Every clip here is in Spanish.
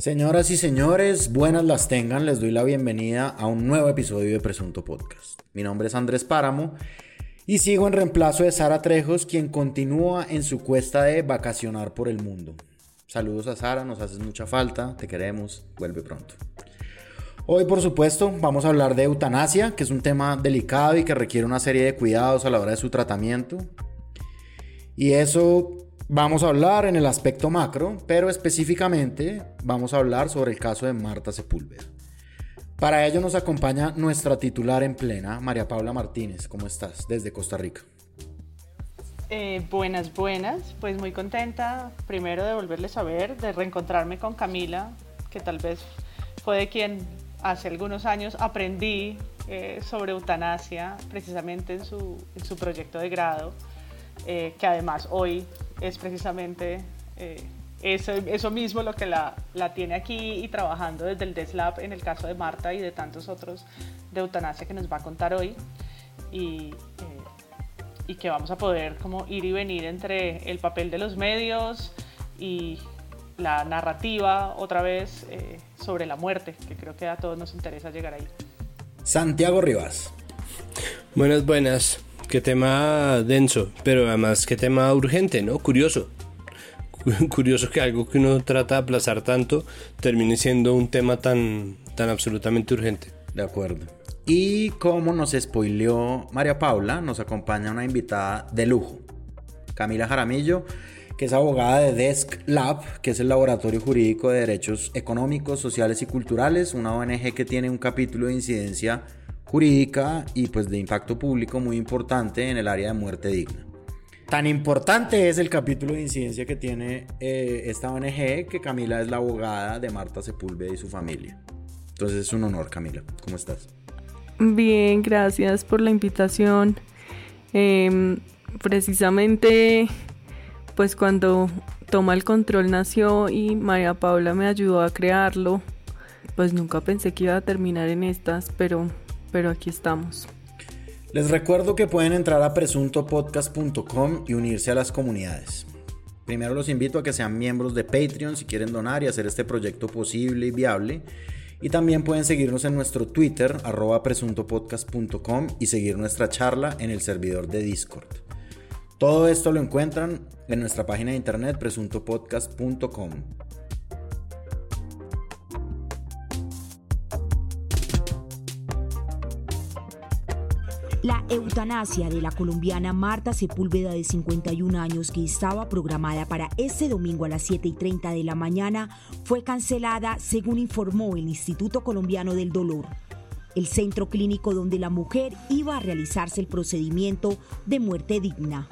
Señoras y señores, buenas las tengan, les doy la bienvenida a un nuevo episodio de Presunto Podcast. Mi nombre es Andrés Páramo y sigo en reemplazo de Sara Trejos, quien continúa en su cuesta de vacacionar por el mundo. Saludos a Sara, nos haces mucha falta, te queremos, vuelve pronto. Hoy, por supuesto, vamos a hablar de eutanasia, que es un tema delicado y que requiere una serie de cuidados a la hora de su tratamiento. Y eso vamos a hablar en el aspecto macro, pero específicamente vamos a hablar sobre el caso de Marta Sepúlveda. Para ello nos acompaña nuestra titular en plena, María Paula Martínez. ¿Cómo estás? Desde Costa Rica. Eh, buenas, buenas. Pues muy contenta primero de volverles a ver, de reencontrarme con Camila, que tal vez fue de quien hace algunos años aprendí eh, sobre eutanasia precisamente en su, en su proyecto de grado, eh, que además hoy es precisamente eso, eso, mismo lo que la, la, tiene aquí y trabajando desde el DESLAB en el caso de Marta y de tantos otros de eutanasia que nos va a contar hoy. Y y que vamos a poder como ir y venir entre el papel de los medios y la narrativa otra vez eh, sobre la muerte, que creo que a todos nos interesa llegar ahí. Santiago Rivas. Buenas, buenas. Qué tema denso, pero además qué tema urgente, ¿no? Curioso. Curioso que algo que uno trata de aplazar tanto termine siendo un tema tan, tan absolutamente urgente. De acuerdo. Y como nos spoileó María Paula, nos acompaña una invitada de lujo, Camila Jaramillo, que es abogada de Desk Lab, que es el Laboratorio Jurídico de Derechos Económicos, Sociales y Culturales, una ONG que tiene un capítulo de incidencia jurídica y pues de impacto público muy importante en el área de muerte digna. Tan importante es el capítulo de incidencia que tiene eh, esta ONG que Camila es la abogada de Marta Sepúlveda y su familia. Entonces es un honor, Camila. ¿Cómo estás? Bien, gracias por la invitación. Em, precisamente, pues cuando Toma el Control nació y María Paula me ayudó a crearlo, pues nunca pensé que iba a terminar en estas, pero, pero aquí estamos. Les recuerdo que pueden entrar a presuntopodcast.com y unirse a las comunidades. Primero los invito a que sean miembros de Patreon si quieren donar y hacer este proyecto posible y viable. Y también pueden seguirnos en nuestro Twitter, arroba presuntopodcast.com y seguir nuestra charla en el servidor de Discord. Todo esto lo encuentran en nuestra página de internet presuntopodcast.com. La eutanasia de la colombiana Marta Sepúlveda de 51 años que estaba programada para este domingo a las 7 y 30 de la mañana fue cancelada según informó el Instituto Colombiano del Dolor, el centro clínico donde la mujer iba a realizarse el procedimiento de muerte digna.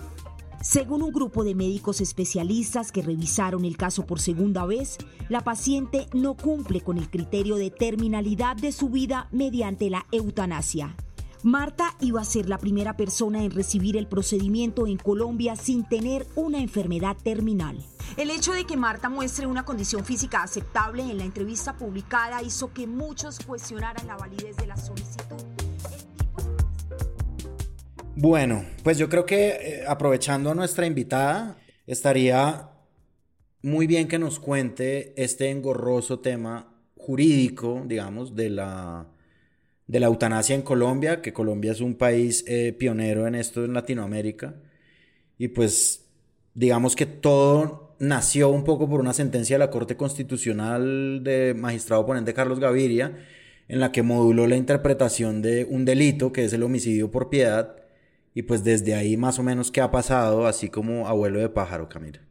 Según un grupo de médicos especialistas que revisaron el caso por segunda vez, la paciente no cumple con el criterio de terminalidad de su vida mediante la eutanasia. Marta iba a ser la primera persona en recibir el procedimiento en Colombia sin tener una enfermedad terminal. El hecho de que Marta muestre una condición física aceptable en la entrevista publicada hizo que muchos cuestionaran la validez de la solicitud. Bueno, pues yo creo que eh, aprovechando a nuestra invitada, estaría muy bien que nos cuente este engorroso tema jurídico, digamos, de la de la eutanasia en Colombia, que Colombia es un país eh, pionero en esto en Latinoamérica. Y pues digamos que todo nació un poco por una sentencia de la Corte Constitucional de magistrado ponente Carlos Gaviria, en la que moduló la interpretación de un delito que es el homicidio por piedad. Y pues desde ahí más o menos qué ha pasado, así como abuelo de pájaro, Camila.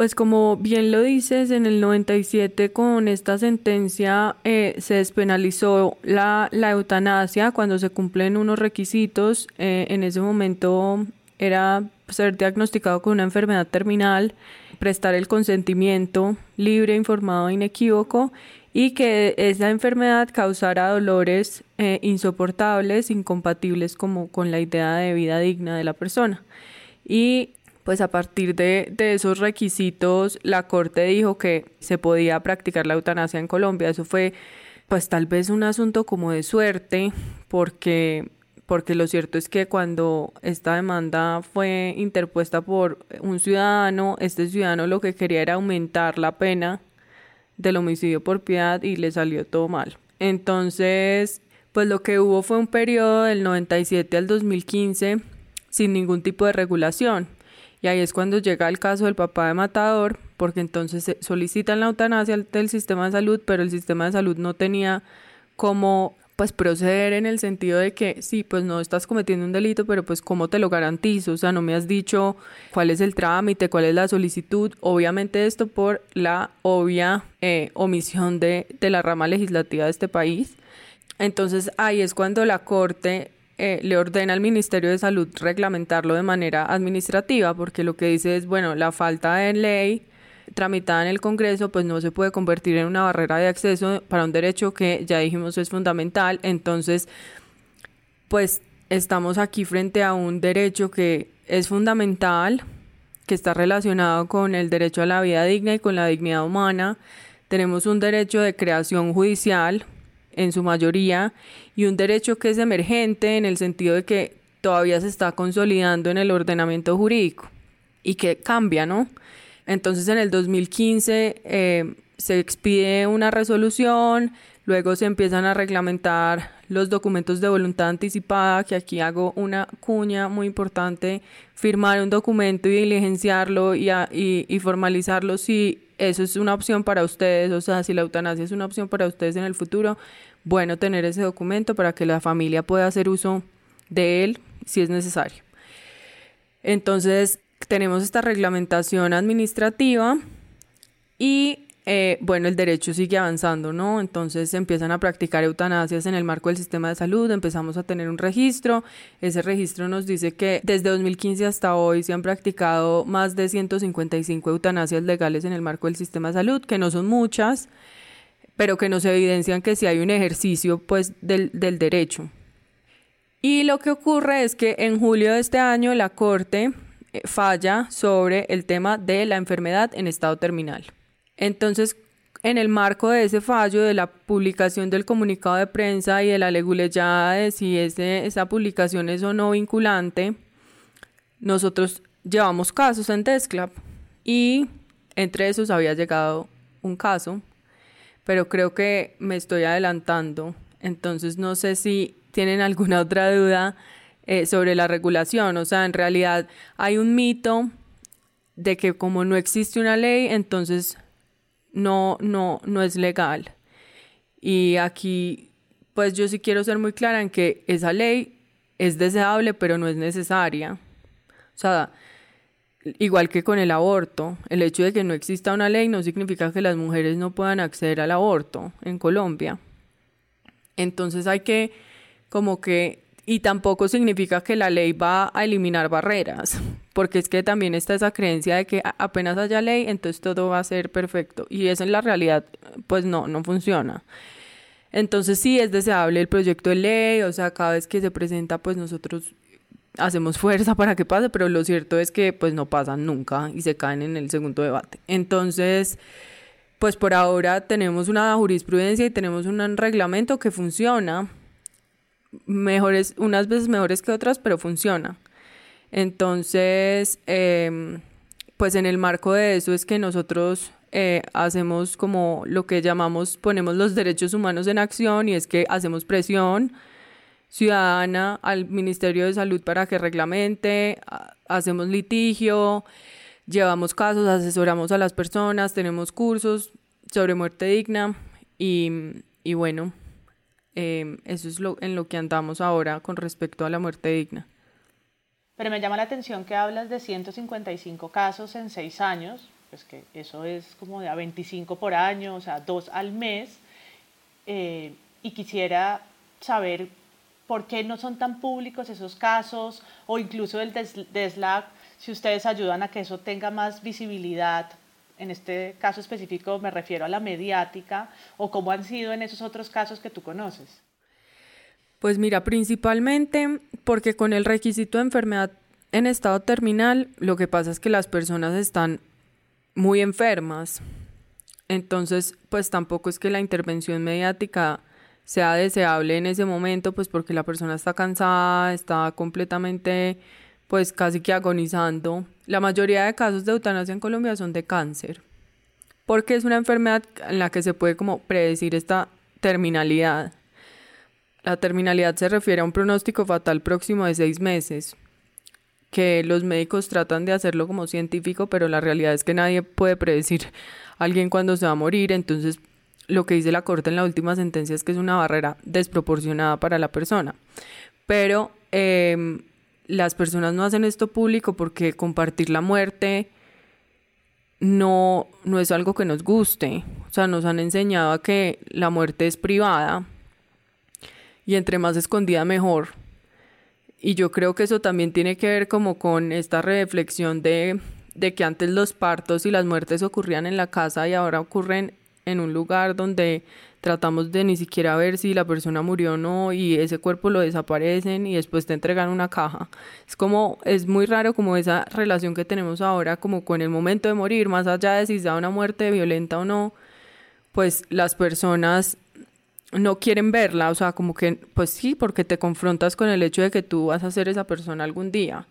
Pues como bien lo dices, en el 97 con esta sentencia eh, se despenalizó la, eutanasia cuando se cumplen unos requisitos. Eh, en ese momento era ser diagnosticado con una enfermedad terminal, prestar el consentimiento libre, informado e inequívoco y que esa enfermedad causara dolores eh, insoportables, incompatibles como con la idea de vida digna de la persona. Y pues a partir de, esos requisitos la Corte dijo que se podía practicar la eutanasia en Colombia. Eso fue pues tal vez un asunto como de suerte porque porque lo cierto es que cuando esta demanda fue interpuesta por un ciudadano, este ciudadano lo que quería era aumentar la pena del homicidio por piedad y le salió todo mal. Entonces, pues lo que hubo fue un periodo del 97 al 2015 sin ningún tipo de regulación. Y ahí es cuando llega el caso del papá de Matador, porque entonces solicitan la eutanasia del sistema de salud, pero el sistema de salud no tenía cómo pues proceder en el sentido de que sí, pues no estás cometiendo un delito, pero pues cómo te lo garantizo, o sea, no me has dicho cuál es el trámite, cuál es la solicitud, obviamente esto por la obvia eh, omisión de, de la rama legislativa de este país. Entonces ahí es cuando la Corte eh, le ordena al Ministerio de Salud reglamentarlo de manera administrativa, porque lo que dice es, bueno, la falta de ley tramitada en el Congreso, pues no se puede convertir en una barrera de acceso para un derecho que ya dijimos es fundamental. Entonces, pues estamos aquí frente a un derecho que es fundamental, que está relacionado con el derecho a la vida digna y con la dignidad humana. Tenemos un derecho de creación judicial en su mayoría y un derecho que es emergente en el sentido de que todavía se está consolidando en el ordenamiento jurídico y que cambia, ¿no? Entonces en el 2015 eh, se expide una resolución, luego se empiezan a reglamentar los documentos de voluntad anticipada, que aquí hago una cuña muy importante, firmar un documento y diligenciarlo y, y, formalizarlo si eso es una opción para ustedes, o sea, si la eutanasia es una opción para ustedes en el futuro, bueno tener ese documento para que la familia pueda hacer uso de él si es necesario. Entonces, tenemos esta reglamentación administrativa y eh, bueno, el derecho sigue avanzando, ¿no? Entonces se empiezan a practicar eutanasias en el marco del sistema de salud, empezamos a tener un registro, ese registro nos dice que desde 2015 hasta hoy se han practicado más de 155 eutanasias legales en el marco del sistema de salud, que no son muchas, pero que nos evidencian que sí hay un ejercicio pues del, derecho. Y lo que ocurre es que en julio de este año la Corte eh, falla sobre el tema de la enfermedad en estado terminal. Entonces, en el marco de ese fallo, de la publicación del comunicado de prensa y de la leguleyada de si ese, esa publicación es o no vinculante, nosotros llevamos casos en Desclap y entre esos había llegado un caso, pero creo que me estoy adelantando, entonces no sé si tienen alguna otra duda eh, sobre la regulación. O sea, en realidad hay un mito de que como no existe una ley, entonces no, no, no es legal. Y aquí, pues yo sí quiero ser muy clara en que esa ley es deseable, pero no es necesaria. O sea, igual que con el aborto, el hecho de que no exista una ley no significa que las mujeres no puedan acceder al aborto en Colombia. Entonces hay que como que y tampoco significa que la ley va a eliminar barreras, porque es que también está esa creencia de que apenas haya ley, entonces todo va a ser perfecto. Y eso en la realidad, pues no, no funciona. Entonces sí es deseable el proyecto de ley, o sea, cada vez que se presenta, pues nosotros hacemos fuerza para que pase, pero lo cierto es que pues no pasan nunca y se caen en el segundo debate. Entonces, pues por ahora tenemos una jurisprudencia y tenemos un reglamento que funciona, mejores, unas veces mejores que otras, pero funciona. Entonces, em, pues en el marco de eso es que nosotros eh, hacemos como lo que llamamos, ponemos los derechos humanos en acción y es que hacemos presión ciudadana al Ministerio de Salud para que reglamente, hacemos litigio, llevamos casos, asesoramos a las personas, tenemos cursos sobre muerte digna y, y bueno, Em, eso es lo, en lo que andamos ahora con respecto a la muerte digna. Pero me llama la atención que hablas de 155 casos en seis años, pues que eso es como de a 25 por año, o sea, dos al mes. Eh, y quisiera saber por qué no son tan públicos esos casos o incluso el DESLAC, si ustedes ayudan a que eso tenga más visibilidad en este caso específico me refiero a la mediática, o cómo han sido en esos otros casos que tú conoces? Pues mira, principalmente porque con el requisito de enfermedad en estado terminal, lo que pasa es que las personas están muy enfermas. Entonces, pues tampoco es que la intervención mediática sea deseable en ese momento, pues porque la persona está cansada, está completamente pues casi que agonizando. La mayoría de casos de eutanasia en Colombia son de cáncer, porque es una enfermedad en la que se puede como predecir esta terminalidad. La terminalidad se refiere a un pronóstico fatal próximo de seis meses, que los médicos tratan de hacerlo como científico, pero la realidad es que nadie puede predecir a alguien cuándo se va a morir, entonces lo que dice la Corte en la última sentencia es que es una barrera desproporcionada para la persona. Pero em, las personas no hacen esto público porque compartir la muerte no, no es algo que nos guste. O sea, nos han enseñado a que la muerte es privada y entre más escondida mejor. Y yo creo que eso también tiene que ver como con esta reflexión de, de que antes los partos y las muertes ocurrían en la casa y ahora ocurren en un lugar donde tratamos de ni siquiera ver si la persona murió o no y ese cuerpo lo desaparecen y después te entregan una caja. Es como, es muy raro como esa relación que tenemos ahora como con el momento de morir, más allá de si da una muerte violenta o no, pues las personas no quieren verla, o sea, como que, pues sí, porque te confrontas con el hecho de que tú vas a ser esa persona algún día.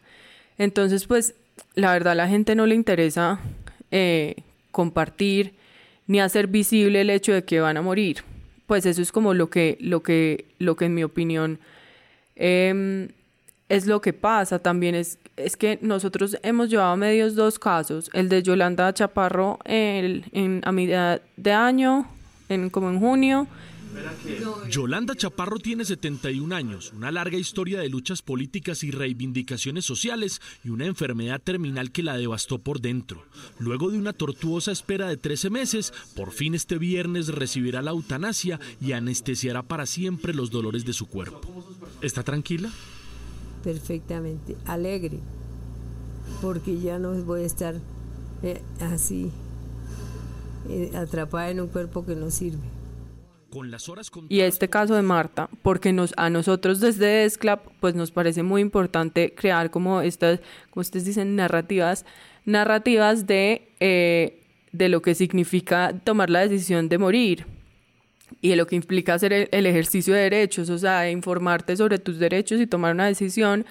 Entonces, pues, la verdad a la gente no le interesa eh, compartir ni hacer visible el hecho de que van a morir. Pues eso es como lo que, lo que, lo que en mi opinión em, es lo que pasa. También es, es que nosotros hemos llevado a medios dos casos, el de Yolanda Chaparro en, a mitad de año, en, como en junio, Yolanda Chaparro tiene 71 años, una larga historia de luchas políticas y reivindicaciones sociales y una enfermedad terminal que la devastó por dentro. Luego de una tortuosa espera de 13 meses, por fin este viernes recibirá la eutanasia y anestesiará para siempre los dolores de su cuerpo. ¿Está tranquila? Perfectamente, alegre, porque ya no voy a estar eh, así, eh, atrapada en un cuerpo que no sirve y este caso de Marta, porque nos, a nosotros desde ESCLAP pues nos parece muy importante crear como estas, como ustedes dicen, narrativas, narrativas de, eh, de lo que significa tomar la decisión de morir y de lo que implica hacer el, el ejercicio de derechos, o sea, informarte sobre tus derechos y tomar una decisión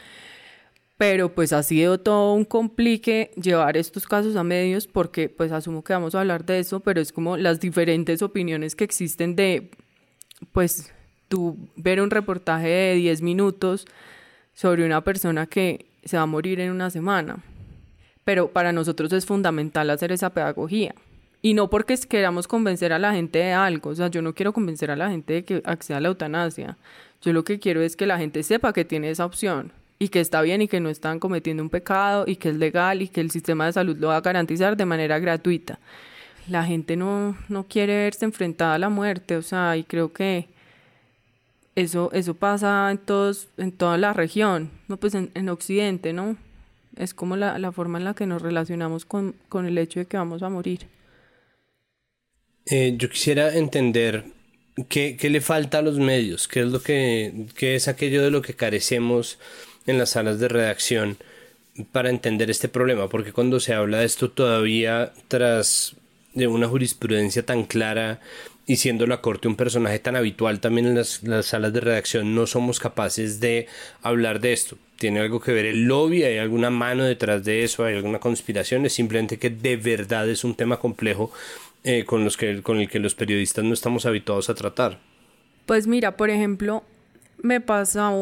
pero pues ha sido todo un complique llevar estos casos a medios porque pues asumo que vamos a hablar de eso, pero es como las diferentes opiniones que existen de pues tú ver un reportaje de 10 minutos sobre una persona que se va a morir en una semana. Pero para nosotros es fundamental hacer esa pedagogía. Y no porque queramos convencer a la gente de algo, o sea, yo no quiero convencer a la gente de que acceda a la eutanasia. Yo lo que quiero es que la gente sepa que tiene esa opción y que está bien y que no están cometiendo un pecado y que es legal y que el sistema de salud lo va a garantizar de manera gratuita. La gente no, no quiere verse enfrentada a la muerte, o sea, y creo que eso, eso pasa en todos, en toda la región, no pues en, en Occidente, ¿no? Es como la, la, forma en la que nos relacionamos con, con el hecho de que vamos a morir. Eh, yo quisiera entender qué, qué, le falta a los medios, qué es lo que, qué es aquello de lo que carecemos en las salas de redacción para entender este problema, porque cuando se habla de esto todavía tras de una jurisprudencia tan clara y siendo la corte un personaje tan habitual también en las, salas de redacción, no somos capaces de hablar de esto. ¿Tiene algo que ver el lobby? ¿Hay alguna mano detrás de eso? ¿Hay alguna conspiración? Es simplemente que de verdad es un tema complejo eh, con, los que, con el que los periodistas no estamos habituados a tratar. Pues mira, por ejemplo, me pasa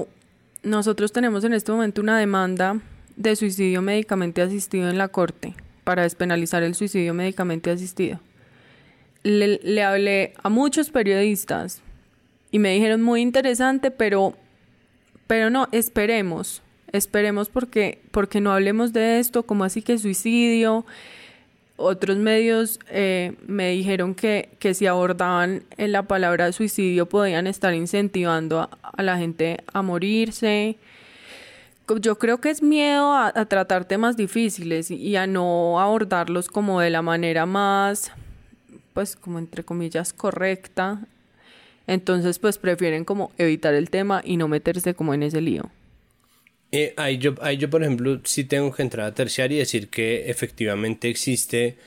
nosotros tenemos en este momento una demanda de suicidio médicamente asistido en la Corte para despenalizar el suicidio médicamente asistido. Le, hablé a muchos periodistas y me dijeron muy interesante, pero, pero no, esperemos, esperemos porque, porque no hablemos de esto, como así que suicidio, otros medios eh, me dijeron que, que, si abordaban en la palabra suicidio podían estar incentivando a, la gente a morirse. Yo creo que es miedo a, tratar temas difíciles y, a no abordarlos como de la manera más, pues como entre comillas, correcta. Entonces pues prefieren como evitar el tema y no meterse como en ese lío. Eh, ahí, yo, yo, por ejemplo, sí tengo que entrar a terciar y decir que efectivamente existe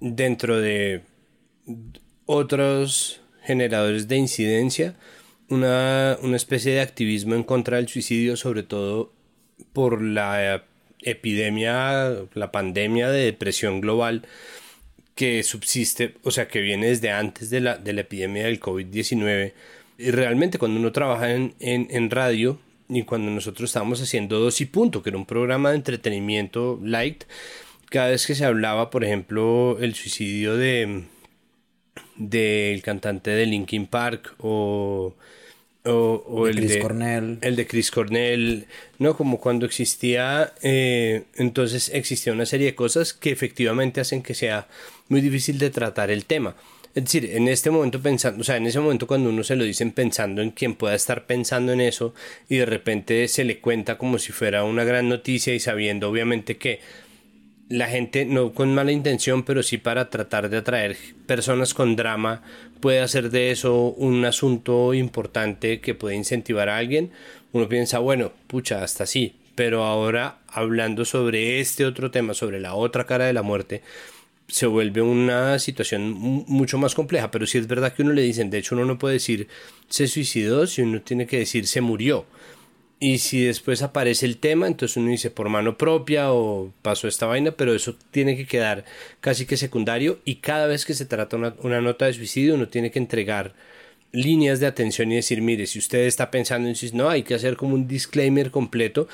dentro de otros generadores de incidencia una, una especie de activismo en contra del suicidio, sobre todo por la epidemia, la pandemia de depresión global que subsiste, o sea, que viene desde antes de la, de la epidemia del COVID-19. Y realmente cuando uno trabaja en, en, radio y cuando nosotros estábamos haciendo Dos y Punto, que era un programa de entretenimiento light, cada vez que se hablaba, por ejemplo, el suicidio de del cantante de Linkin Park o o, el, Chris de, Cornell. el de Chris Cornell, ¿no? Como cuando existía, eh, entonces existía una serie de cosas que efectivamente hacen que sea muy difícil de tratar el tema. Es decir, en este momento pensando, o sea, en ese momento cuando uno se lo dicen pensando en quien pueda estar pensando en eso y de repente se le cuenta como si fuera una gran noticia y sabiendo obviamente que la gente, no con mala intención, pero sí para tratar de atraer personas con drama, puede hacer de eso un asunto importante que puede incentivar a alguien. Uno piensa, bueno, pucha, hasta sí, pero ahora hablando sobre este otro tema, sobre la otra cara de la muerte, se vuelve una situación mucho más compleja, pero sí es verdad que uno le dicen, de hecho uno no puede decir se suicidó, si uno tiene que decir se murió y si después aparece el tema, entonces uno dice por mano propia o pasó esta vaina, pero eso tiene que quedar casi que secundario y cada vez que se trata una, una nota de suicidio uno tiene que entregar líneas de atención y decir, mire, si usted está pensando en si no, hay que hacer como un disclaimer completo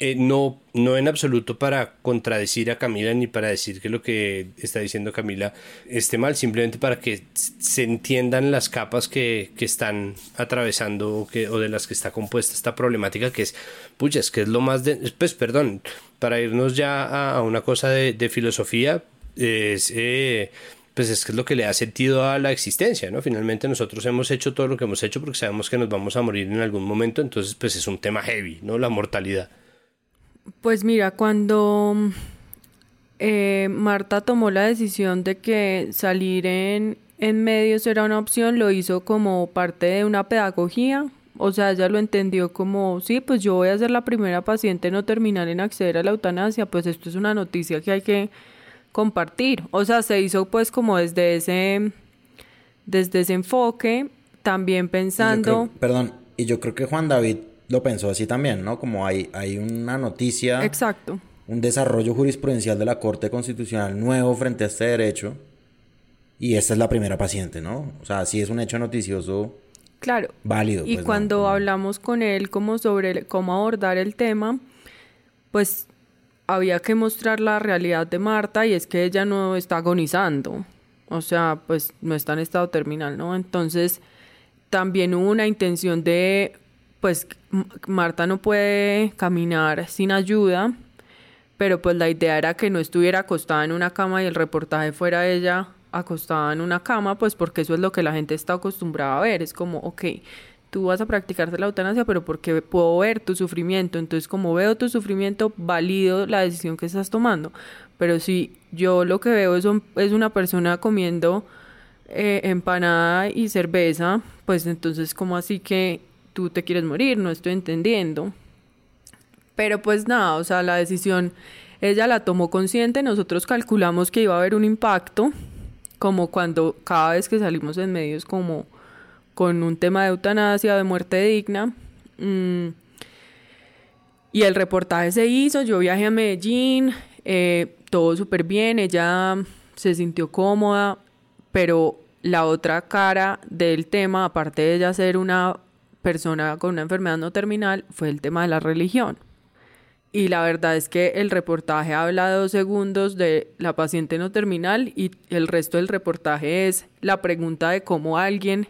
eh, no, no en absoluto para contradecir a Camila ni para decir que lo que está diciendo Camila esté mal, simplemente para que se entiendan las capas que, que están atravesando o, que, o de las que está compuesta esta problemática que es, pucha, es que es lo más de, pues perdón, para irnos ya a, una cosa de, de filosofía, es... Eh, pues es que es lo que le da sentido a la existencia, ¿no? Finalmente nosotros hemos hecho todo lo que hemos hecho porque sabemos que nos vamos a morir en algún momento, entonces pues es un tema heavy, ¿no? La mortalidad. Pues mira, cuando eh, Marta tomó la decisión de que salir en, en medios era una opción, lo hizo como parte de una pedagogía. O sea, ella lo entendió como, sí, pues yo voy a ser la primera paciente no terminar en acceder a la eutanasia, pues esto es una noticia que hay que compartir. O sea, se hizo pues como desde ese, desde ese enfoque, también pensando... perdón, y yo creo que Juan David lo pensó así también, ¿no? Como hay, hay una noticia. Exacto. Un desarrollo jurisprudencial de la Corte Constitucional nuevo frente a este derecho. Y esta es la primera paciente, ¿no? O sea, sí es un hecho noticioso. Claro. Válido. Y pues, cuando hablamos con él como sobre cómo abordar el tema, pues había que mostrar la realidad de Marta y es que ella no está agonizando. O sea, pues no está en estado terminal, ¿no? Entonces, también hubo una intención de pues Marta no puede caminar sin ayuda, pero pues la idea era que no estuviera acostada en una cama y el reportaje fuera ella acostada en una cama, pues porque eso es lo que la gente está acostumbrada a ver, es como, ok, tú vas a practicarte la eutanasia, pero porque puedo ver tu sufrimiento, entonces como veo tu sufrimiento, valido la decisión que estás tomando, pero si yo lo que veo es, es una persona comiendo eh, empanada y cerveza, pues entonces como así que tú te quieres morir, no estoy entendiendo. Pero pues nada, o sea, la decisión ella la tomó consciente, nosotros calculamos que iba a haber un impacto, como cuando cada vez que salimos en medios como con un tema de eutanasia, de muerte digna. Mm, y el reportaje se hizo, yo viajé a Medellín, eh, todo súper bien, ella se sintió cómoda, pero la otra cara del tema, aparte de ella ser una persona con una enfermedad no terminal fue el tema de la religión. Y la verdad es que el reportaje habla dos segundos de la paciente no terminal y el resto del reportaje es la pregunta de cómo alguien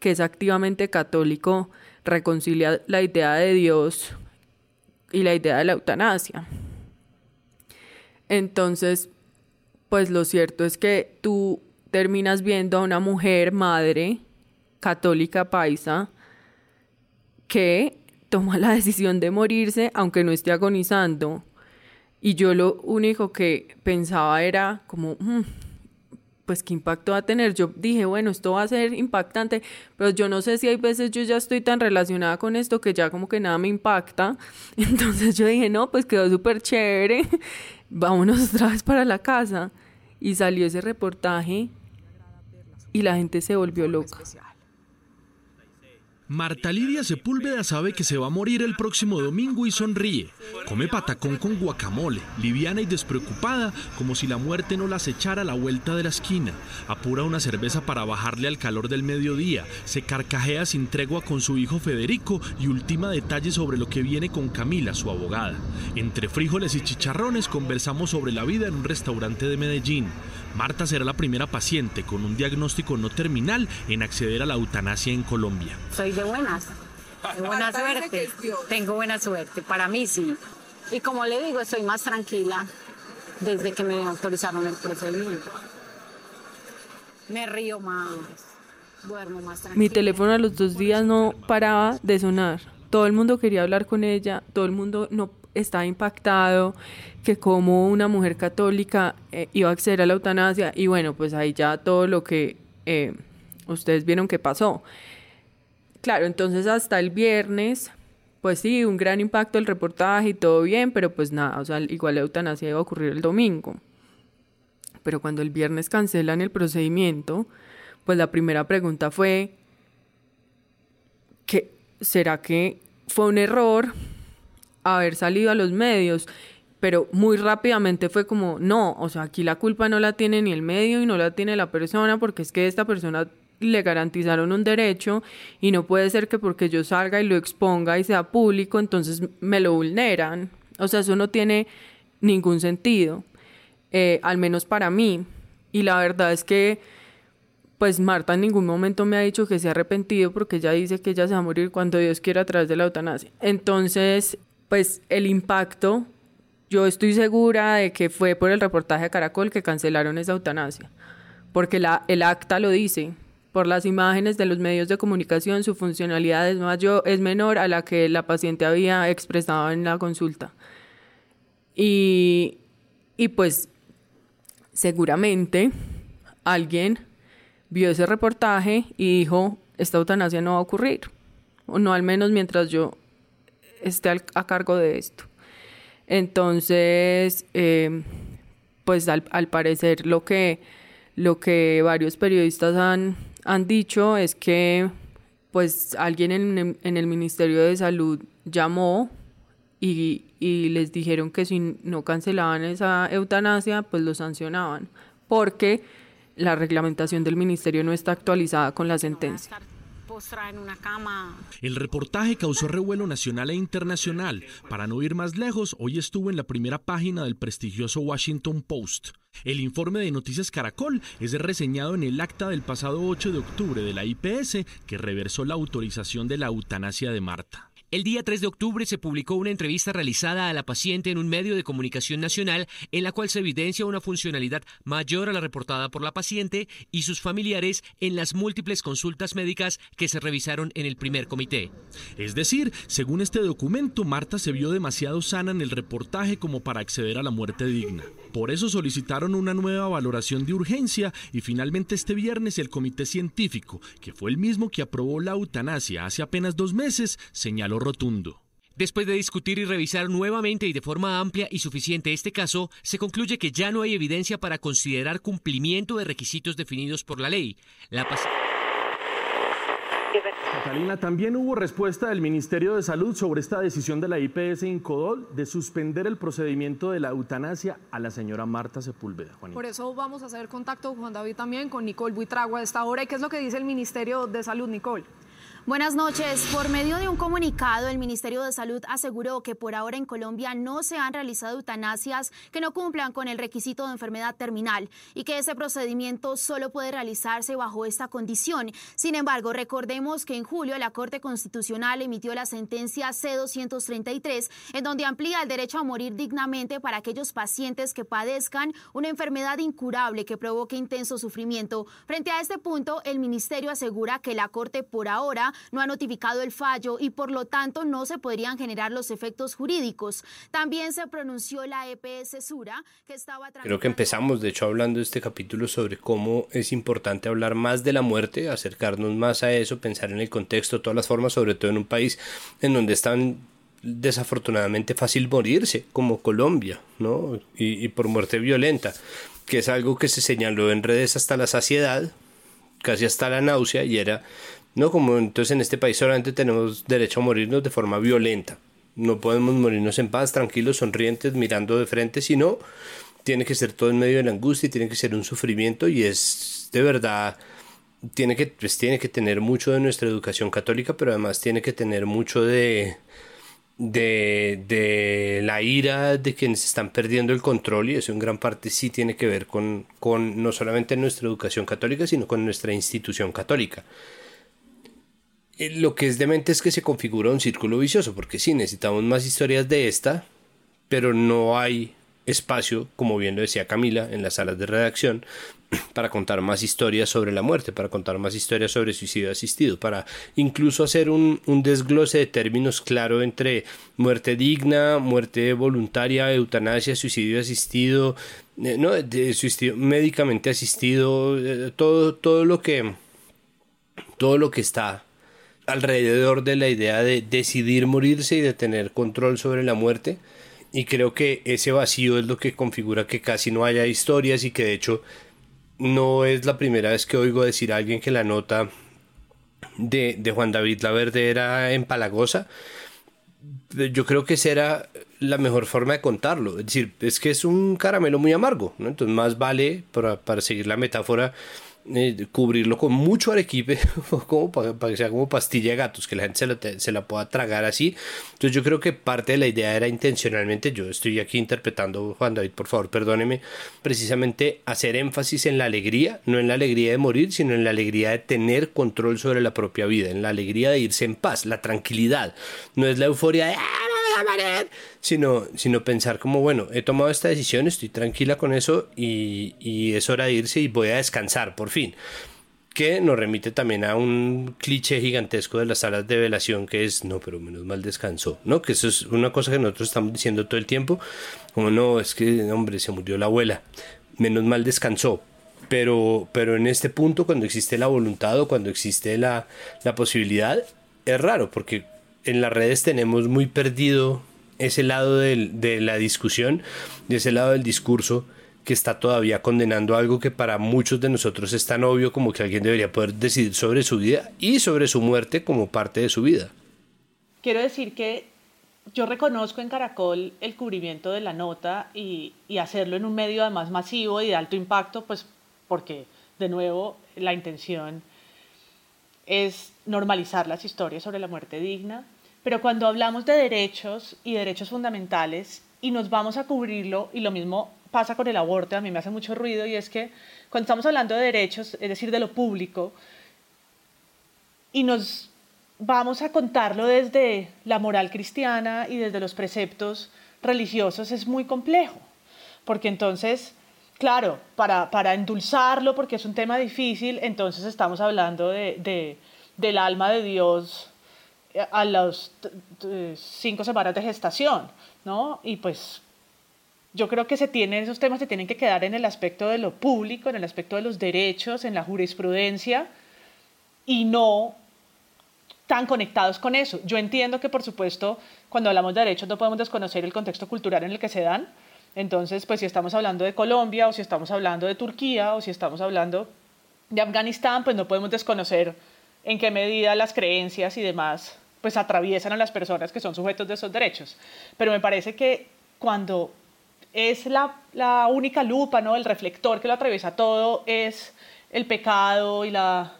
que es activamente católico reconcilia la idea de Dios y la idea de la eutanasia. Entonces, pues lo cierto es que tú terminas viendo a una mujer madre católica paisa que toma la decisión de morirse aunque no esté agonizando. Y yo lo único que pensaba era como, mm, pues qué impacto va a tener. Yo dije, bueno, esto va a ser impactante, pero yo no sé si hay veces yo ya estoy tan relacionada con esto que ya como que nada me impacta. Entonces yo dije, no, pues quedó súper chévere, vámonos otra vez para la casa. Y salió ese reportaje y la gente se volvió loca. Marta Lidia Sepúlveda sabe que se va a morir el próximo domingo y sonríe. Come patacón con guacamole, liviana y despreocupada, como si la muerte no las echara a la vuelta de la esquina. Apura una cerveza para bajarle al calor del mediodía, se carcajea sin tregua con su hijo Federico y ultima detalles sobre lo que viene con Camila, su abogada. Entre frijoles y chicharrones conversamos sobre la vida en un restaurante de Medellín. Marta será la primera paciente con un diagnóstico no terminal en acceder a la eutanasia en Colombia. Soy de buenas, de buena suerte. Tengo buena suerte, para mí sí. Y como le digo, estoy más tranquila desde que me autorizaron el procedimiento. Me río más, duermo más tranquila. Mi teléfono a los dos días no paraba de sonar. Todo el mundo quería hablar con ella, todo el mundo no estaba impactado, que como una mujer católica eh, iba a acceder a la eutanasia y bueno, pues ahí ya todo lo que eh, ustedes vieron que pasó. Claro, entonces hasta el viernes, pues sí, un gran impacto el reportaje y todo bien, pero pues nada, o sea, igual la eutanasia iba a ocurrir el domingo. Pero cuando el viernes cancelan el procedimiento, pues la primera pregunta fue, ¿qué, ¿será que fue un error haber salido a los medios? Pero muy rápidamente fue como, no, o sea, aquí la culpa no la tiene ni el medio y no la tiene la persona, porque es que esta persona le garantizaron un derecho y no puede ser que porque yo salga y lo exponga y sea público, entonces me lo vulneran. O sea, eso no tiene ningún sentido, eh, al menos para mí. Y la verdad es que, pues Marta en ningún momento me ha dicho que se ha arrepentido porque ella dice que ella se va a morir cuando Dios quiera a través de la eutanasia. Entonces, pues el impacto, yo estoy segura de que fue por el reportaje de Caracol que cancelaron esa eutanasia, porque la, el acta lo dice, por las imágenes de los medios de comunicación, su funcionalidad es, mayor, es menor a la que la paciente había expresado en la consulta. Y, y pues seguramente alguien vio ese reportaje y dijo, esta eutanasia no va a ocurrir, o no al menos mientras yo esté a cargo de esto. Entonces, eh, pues al, al parecer lo que, lo que varios periodistas han han dicho es que pues alguien en, en el Ministerio de Salud llamó y, y, les dijeron que si no cancelaban esa eutanasia, pues lo sancionaban, porque la reglamentación del ministerio no está actualizada con la sentencia El reportaje causó revuelo nacional e internacional. Para no ir más lejos, hoy estuvo en la primera página del prestigioso Washington Post. El informe de Noticias Caracol es reseñado en el acta del pasado 8 de octubre de la IPS que reversó la autorización de la eutanasia de Marta. El día 3 de octubre se publicó una entrevista realizada a la paciente en un medio de comunicación nacional en la cual se evidencia una funcionalidad mayor a la reportada por la paciente y sus familiares en las múltiples consultas médicas que se revisaron en el primer comité. Es decir, según este documento, Marta se vio demasiado sana en el reportaje como para acceder a la muerte digna. Por eso solicitaron una nueva valoración de urgencia y finalmente este viernes el comité científico, que fue el mismo que aprobó la eutanasia hace apenas dos meses, señaló rotundo. Después de discutir y revisar nuevamente y de forma amplia y suficiente este caso, se concluye que ya no hay evidencia para considerar cumplimiento de requisitos definidos por la ley. La Catalina, también hubo respuesta del Ministerio de Salud sobre esta decisión de la IPS Incodol de suspender el procedimiento de la eutanasia a la señora Marta Sepúlveda. Por eso vamos a hacer contacto, Juan David, también con Nicole Buitragua a esta hora. ¿Y qué es lo que dice el Ministerio de Salud, Nicole? Buenas noches. Por medio de un comunicado, el Ministerio de Salud aseguró que por ahora en Colombia no se han realizado eutanasias que no cumplan con el requisito de enfermedad terminal y que ese procedimiento solo puede realizarse bajo esta condición. Sin embargo, recordemos que en julio la Corte Constitucional emitió la sentencia C-233 en donde amplía el derecho a morir dignamente para aquellos pacientes que padezcan una enfermedad incurable que provoque intenso sufrimiento. Frente a este punto, el Ministerio asegura que la Corte por ahora no ha notificado el fallo y por lo tanto no se podrían generar los efectos jurídicos. También se pronunció la EPS Sura que estaba Creo que empezamos de hecho hablando este capítulo sobre cómo es importante hablar más de la muerte, acercarnos más a eso, pensar en el contexto, todas las formas, sobre todo en un país en donde es tan desafortunadamente fácil morirse, como Colombia, ¿no? Y, y por muerte violenta, que es algo que se señaló en redes hasta la saciedad, casi hasta la náusea, y era ¿no? Como entonces en este país solamente tenemos derecho a morirnos de forma violenta. No podemos morirnos en paz, tranquilos, sonrientes, mirando de frente, sino tiene que ser todo en medio de la angustia y tiene que ser un sufrimiento y es de verdad tiene que pues tiene que tener mucho de nuestra educación católica, pero además tiene que tener mucho de de, de la ira de quienes están perdiendo el control y eso en gran parte sí tiene que ver con, con no solamente nuestra educación católica, sino con nuestra institución católica. Eh, lo que es demente es que se configura un círculo vicioso, porque sí, necesitamos más historias de esta, pero no hay espacio, como bien lo decía Camila, en las salas de redacción, para contar más historias sobre la muerte, para contar más historias sobre suicidio asistido, para incluso hacer un, desglose de términos claro entre muerte digna, muerte voluntaria, eutanasia, suicidio asistido, eh, no, suicidio médicamente asistido, eh, todo, todo lo que todo lo que está alrededor de la idea de decidir morirse y de tener control sobre la muerte y creo que ese vacío es lo que configura que casi no haya historias y que de hecho no es la primera vez que oigo decir a alguien que la nota de, de Juan David Laverde era empalagosa. Yo creo que esa era la mejor forma de contarlo. Es decir, es que es un caramelo muy amargo, ¿no? Entonces más vale, para, para seguir la metáfora, eh, cubrirlo con mucho arequipe, como para, que sea como pastilla de gatos, que la gente se la, se la, pueda tragar así. Entonces yo creo que parte de la idea era intencionalmente, yo estoy aquí interpretando, Juan David, por favor, perdóneme, precisamente hacer énfasis en la alegría, no en la alegría de morir, sino en la alegría de tener control sobre la propia vida, en la alegría de irse en paz, la tranquilidad. No es la euforia de... ¡Ah! Sino, sino pensar como, bueno, he tomado esta decisión, estoy tranquila con eso y, y es hora de irse y voy a descansar, por fin que nos remite también a un cliché gigantesco de las salas de velación que es, no, pero menos mal descansó, ¿no? Que eso es una cosa que nosotros estamos diciendo todo el tiempo, como no, es que, hombre, se murió la abuela, menos mal descansó. Pero, pero en este punto, cuando existe la voluntad o cuando existe la, la posibilidad, es raro, porque en las redes tenemos muy perdido ese lado de la discusión, de ese lado del discurso que está todavía condenando algo que para muchos de nosotros es tan obvio como que alguien debería poder decidir sobre su vida y sobre su muerte como parte de su vida. Quiero decir que yo reconozco en Caracol el cubrimiento de la nota y, y hacerlo en un medio además masivo y de alto impacto, pues porque de nuevo la intención es normalizar las historias sobre la muerte digna, pero cuando hablamos de derechos y derechos fundamentales y nos vamos a cubrirlo, y lo mismo pasa con el aborto, a mí me hace mucho ruido, y es que cuando estamos hablando de derechos, es decir, de lo público, y nos vamos a contarlo desde la moral cristiana y desde los preceptos religiosos, es muy complejo, porque entonces claro, para, para endulzarlo, porque es un tema difícil, entonces estamos hablando de, del alma de Dios eh, a las cinco semanas de gestación, ¿no? Y pues yo creo que se tienen, esos temas se tienen que quedar en el aspecto de lo público, en el aspecto de los derechos, en la jurisprudencia, y no tan conectados con eso. Yo entiendo que, por supuesto, cuando hablamos de derechos no podemos desconocer el contexto cultural en el que se dan, entonces, pues si estamos hablando de Colombia o si estamos hablando de Turquía o si estamos hablando de Afganistán, pues no podemos desconocer en qué medida las creencias y demás pues atraviesan a las personas que son sujetos de esos derechos. Pero me parece que cuando es la, la única lupa, ¿no? el reflector que lo atraviesa todo es el pecado y la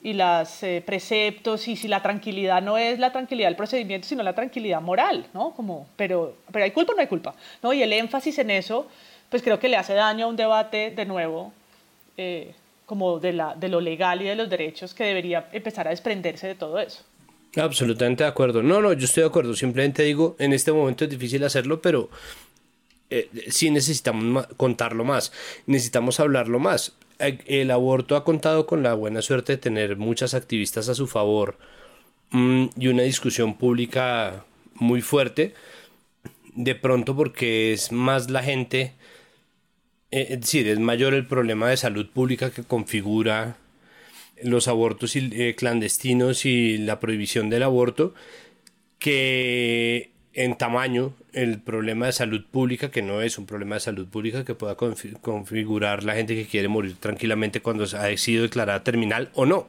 y los eh, preceptos y si la tranquilidad no es la tranquilidad del procedimiento, sino la tranquilidad moral, ¿no? Como, pero, pero hay culpa o no hay culpa, ¿no? Y el énfasis en eso, pues creo que le hace daño a un debate de nuevo, eh, como de, la, de lo legal y de los derechos que debería empezar a desprenderse de todo eso. Absolutamente de acuerdo. No, no, yo estoy de acuerdo. Simplemente digo, en este momento es difícil hacerlo, pero eh, sí necesitamos contarlo más. Necesitamos hablarlo más. Eh, el aborto ha contado con la buena suerte de tener muchas activistas a su favor mm, y una discusión pública muy fuerte. De pronto porque es más la gente, es decir, es mayor el problema de salud pública que configura los abortos eh, clandestinos y la prohibición del aborto que en tamaño el problema de salud pública, que no es un problema de salud pública que pueda configurar la gente que quiere morir tranquilamente cuando ha sido declarada terminal o no.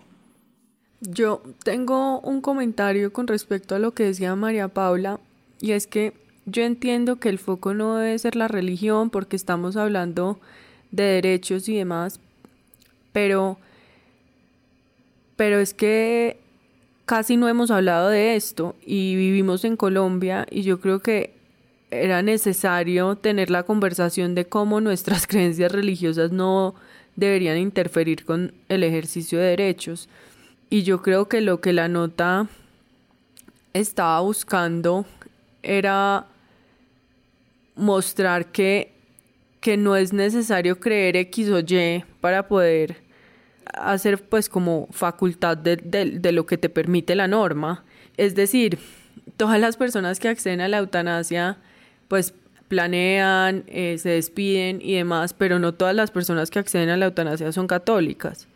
Yo tengo un comentario con respecto a lo que decía María Paula y es que yo entiendo que el foco no debe ser la religión porque estamos hablando de derechos y demás, pero pero es que casi no hemos hablado de esto y vivimos en Colombia y yo creo que era necesario tener la conversación de cómo nuestras creencias religiosas no deberían interferir con el ejercicio de derechos. Y yo creo que lo que la nota estaba buscando era mostrar que, que no es necesario creer X o Y para poder hacer pues como facultad de, de, lo que te permite la norma. Es decir, todas las personas que acceden a la eutanasia pues planean, eh, se despiden y demás, pero no todas las personas que acceden a la eutanasia son católicas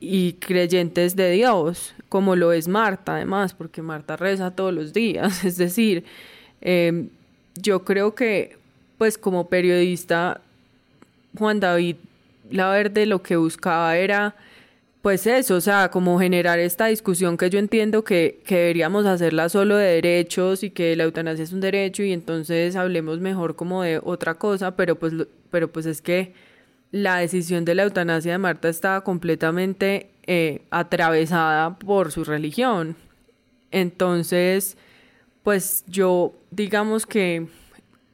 y creyentes de Dios, como lo es Marta además, porque Marta reza todos los días. Es decir, em, yo creo que pues como periodista Juan David La Verde lo que buscaba era pues eso, o sea, como generar esta discusión que yo entiendo que, que, deberíamos hacerla solo de derechos y que la eutanasia es un derecho y entonces hablemos mejor como de otra cosa, pero pues, pero pues es que la decisión de la eutanasia de Marta estaba completamente eh, atravesada por su religión. Entonces, pues yo digamos que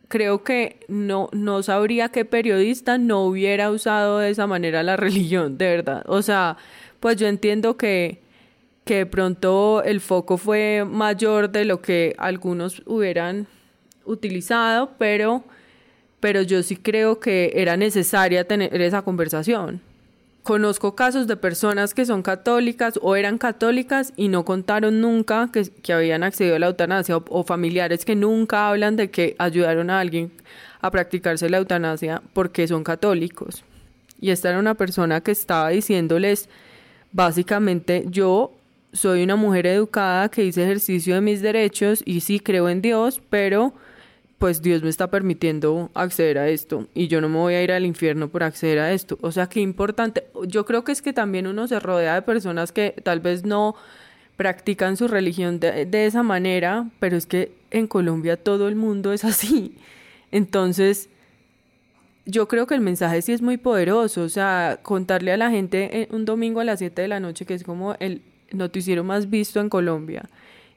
creo que no, no sabría qué periodista no hubiera usado de esa manera la religión, de verdad. O sea, pues yo entiendo que, que de pronto el foco fue mayor de lo que algunos hubieran utilizado, pero pero yo sí creo que era necesaria tener esa conversación. Conozco casos de personas que son católicas o eran católicas y no contaron nunca que, habían accedido a la eutanasia o, familiares que nunca hablan de que ayudaron a alguien a practicarse la eutanasia porque son católicos. Y esta era una persona que estaba diciéndoles, básicamente, yo soy una mujer educada que hice ejercicio de mis derechos y sí creo en Dios, pero pues Dios me está permitiendo acceder a esto y yo no me voy a ir al infierno por acceder a esto. O sea, qué importante. Yo creo que es que también uno se rodea de personas que tal vez no practican su religión de, esa manera, pero es que en Colombia todo el mundo es así. Entonces, yo creo que el mensaje sí es muy poderoso. O sea, contarle a la gente un domingo a las 7 de la noche, que es como el noticiero más visto en Colombia,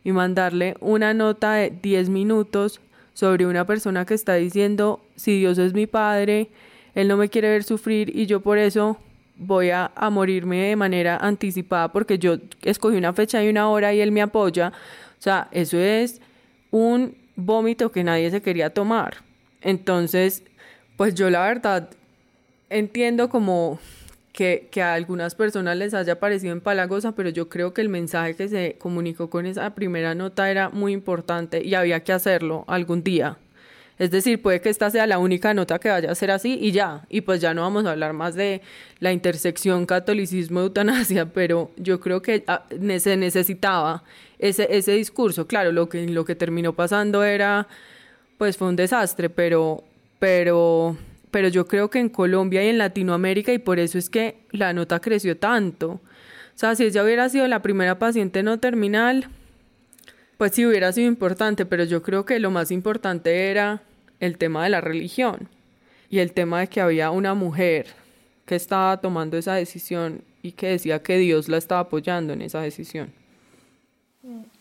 y mandarle una nota de 10 minutos sobre una persona que está diciendo, si Dios es mi padre, Él no me quiere ver sufrir y yo por eso voy a, morirme de manera anticipada porque yo escogí una fecha y una hora y Él me apoya. O sea, eso es un vómito que nadie se quería tomar. Entonces, pues yo la verdad entiendo como que, a algunas personas les haya parecido empalagosa, pero yo creo que el mensaje que se comunicó con esa primera nota era muy importante y había que hacerlo algún día. Es decir, puede que esta sea la única nota que vaya a ser así y ya, y pues ya no vamos a hablar más de la intersección catolicismo-eutanasia, pero yo creo que ah, se necesitaba ese, ese discurso. Claro, lo que, lo que terminó pasando era, pues fue un desastre, pero, pero pero yo creo que en Colombia y en Latinoamérica y por eso es que la nota creció tanto. O sea, si ella hubiera sido la primera paciente no terminal, pues sí hubiera sido importante, pero yo creo que lo más importante era el tema de la religión y el tema de que había una mujer que estaba tomando esa decisión y que decía que Dios la estaba apoyando en esa decisión.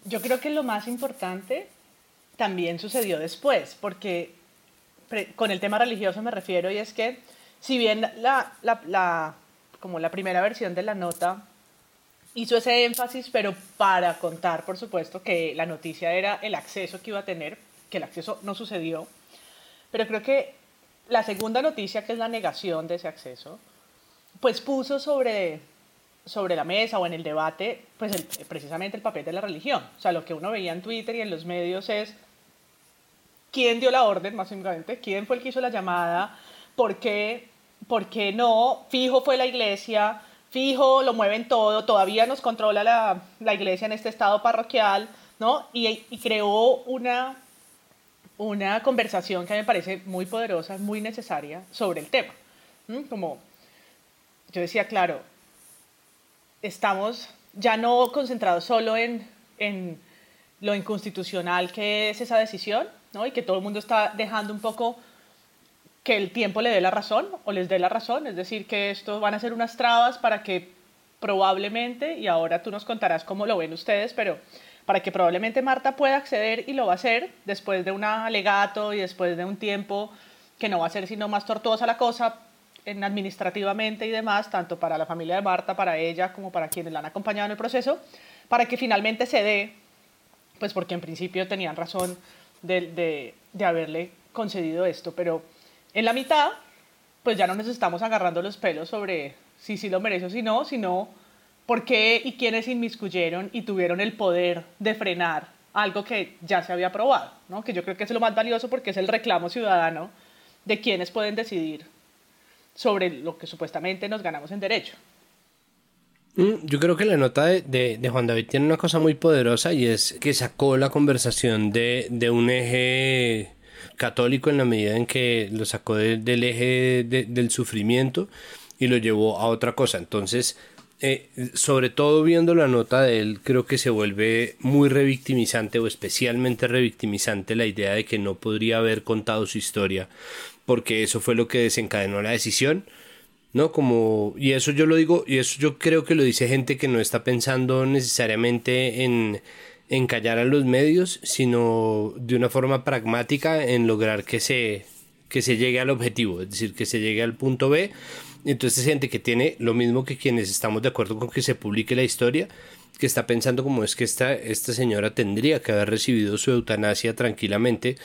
Yo creo que lo más importante también sucedió después, porque con el tema religioso me refiero, y es que si bien la, como la primera versión de la nota hizo ese énfasis, pero para contar, por supuesto, que la noticia era el acceso que iba a tener, que el acceso no sucedió, pero creo que la segunda noticia, que es la negación de ese acceso, pues puso sobre, sobre la mesa o en el debate, pues precisamente el papel de la religión. O sea, lo que uno veía en Twitter y en los medios es quién dio la orden, más simplemente, quién fue el que hizo la llamada, por qué, por qué no, fijo fue la iglesia, fijo lo mueven todo, todavía nos controla la, la iglesia en este estado parroquial, ¿no? Y, creó una, una conversación que me parece muy poderosa, muy necesaria sobre el tema. Como yo decía, claro, estamos ya no concentrado solo en, en lo inconstitucional que es esa decisión, y que todo el mundo está dejando un poco que el tiempo le dé la razón o les dé la razón, es decir, que esto van a ser unas trabas para que probablemente, y ahora tú nos contarás cómo lo ven ustedes, pero para que probablemente Marta pueda acceder y lo va a hacer después de un alegato y después de un tiempo que no va a ser sino más tortuosa la cosa en administrativamente y demás, tanto para la familia de Marta, para ella, como para quienes la han acompañado en el proceso, para que finalmente se dé, pues porque en principio tenían razón de, de, de haberle concedido esto, pero en la mitad, pues ya no nos estamos agarrando los pelos sobre si sí lo merece o si no, sino por qué y quiénes inmiscuyeron y tuvieron el poder de frenar algo que ya se había aprobado, ¿no? que yo creo que es lo más valioso porque es el reclamo ciudadano de quienes pueden decidir sobre lo que supuestamente nos ganamos en derecho. Mm, yo creo que la nota de, de, Juan David tiene una cosa muy poderosa y es que sacó la conversación de, de un eje católico en la medida en que lo sacó del eje del sufrimiento y lo llevó a otra cosa. Entonces, eh, sobre todo viendo la nota de él, creo que se vuelve muy revictimizante o especialmente revictimizante la idea de que no podría haber contado su historia, porque eso fue lo que desencadenó la decisión. ¿No? Como, y eso yo lo digo, y eso yo creo que lo dice gente que no está pensando necesariamente en, en callar a los medios, sino de una forma pragmática en lograr que se, que se llegue al objetivo, es decir, que se llegue al punto B entonces es gente que tiene lo mismo que quienes estamos de acuerdo con que se publique la historia, que está pensando como es que esta, esta señora tendría que haber recibido su eutanasia tranquilamente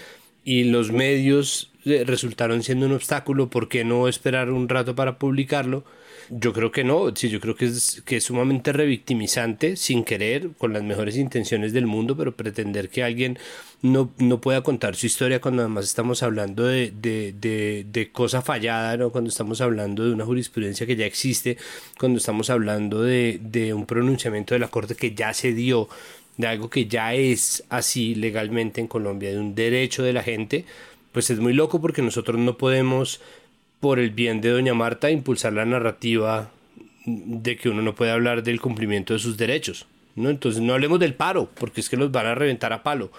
y los medios resultaron siendo un obstáculo, ¿por qué no esperar un rato para publicarlo? Yo creo que no, sí, yo creo que es, que es sumamente revictimizante, sin querer, con las mejores intenciones del mundo, pero pretender que alguien no, no pueda contar su historia cuando además estamos hablando de, de, de, de cosa fallada, ¿no? cuando estamos hablando de una jurisprudencia que ya existe, cuando estamos hablando de, de un pronunciamiento de la Corte que ya se dio, de algo que ya es así legalmente en Colombia, de un derecho de la gente, pues es muy loco porque nosotros no podemos por el bien de doña Marta, impulsar la narrativa de que uno no puede hablar del cumplimiento de sus derechos. ¿no? Entonces no hablemos del paro, porque es que los van a reventar a palo.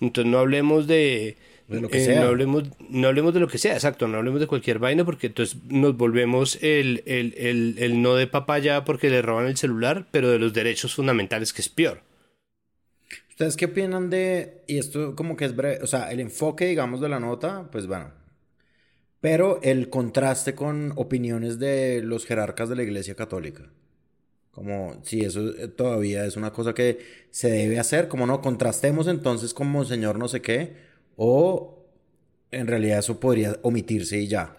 Entonces no hablemos de... lo que eh, sea. No hablemos, no hablemos de lo que sea, exacto, no hablemos de cualquier vaina porque entonces nos volvemos el, el, el, el no de papaya porque le roban el celular, pero de los derechos fundamentales que es peor. ¿Ustedes qué opinan de, y esto como que es breve, o sea, el enfoque, digamos, de la nota, pues bueno, pero el contraste con opiniones de los jerarcas de la Iglesia Católica. Como si eso eh, todavía es una cosa que se debe hacer, como no, contrastemos entonces como Señor no sé qué, o en realidad eso podría omitirse y ya.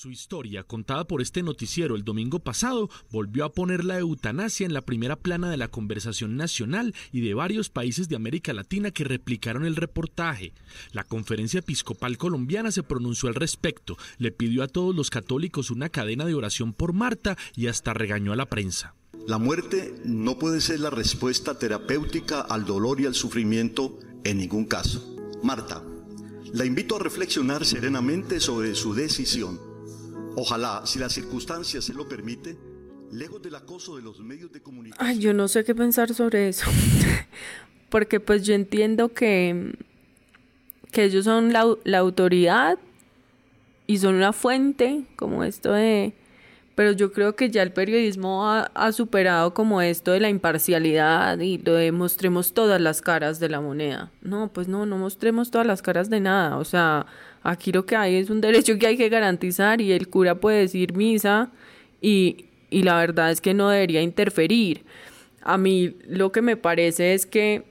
Su historia, contada por este noticiero el domingo pasado, volvió a poner la eutanasia en la primera plana de la conversación nacional y de varios países de América Latina que replicaron el reportaje. La Conferencia Episcopal Colombiana se pronunció al respecto, le pidió a todos los católicos una cadena de oración por Marta y hasta regañó a la prensa. La muerte no puede ser la respuesta terapéutica al dolor y al sufrimiento en ningún caso. Marta, la invito a reflexionar serenamente sobre su decisión Ojalá, si las circunstancias se lo permite, lejos del acoso de los medios de comunicación. Ay, yo no sé qué pensar sobre eso. Porque pues yo entiendo que, que ellos son la, la autoridad y son una fuente, como esto de... Pero yo creo que ya el periodismo ha, superado como esto de la imparcialidad y lo de mostremos todas las caras de la moneda. No, pues no, no mostremos todas las caras de nada. O sea, Aquí lo que hay es un derecho que hay que garantizar y el cura puede decir misa y, y la verdad es que no debería interferir. A mí lo que me parece es que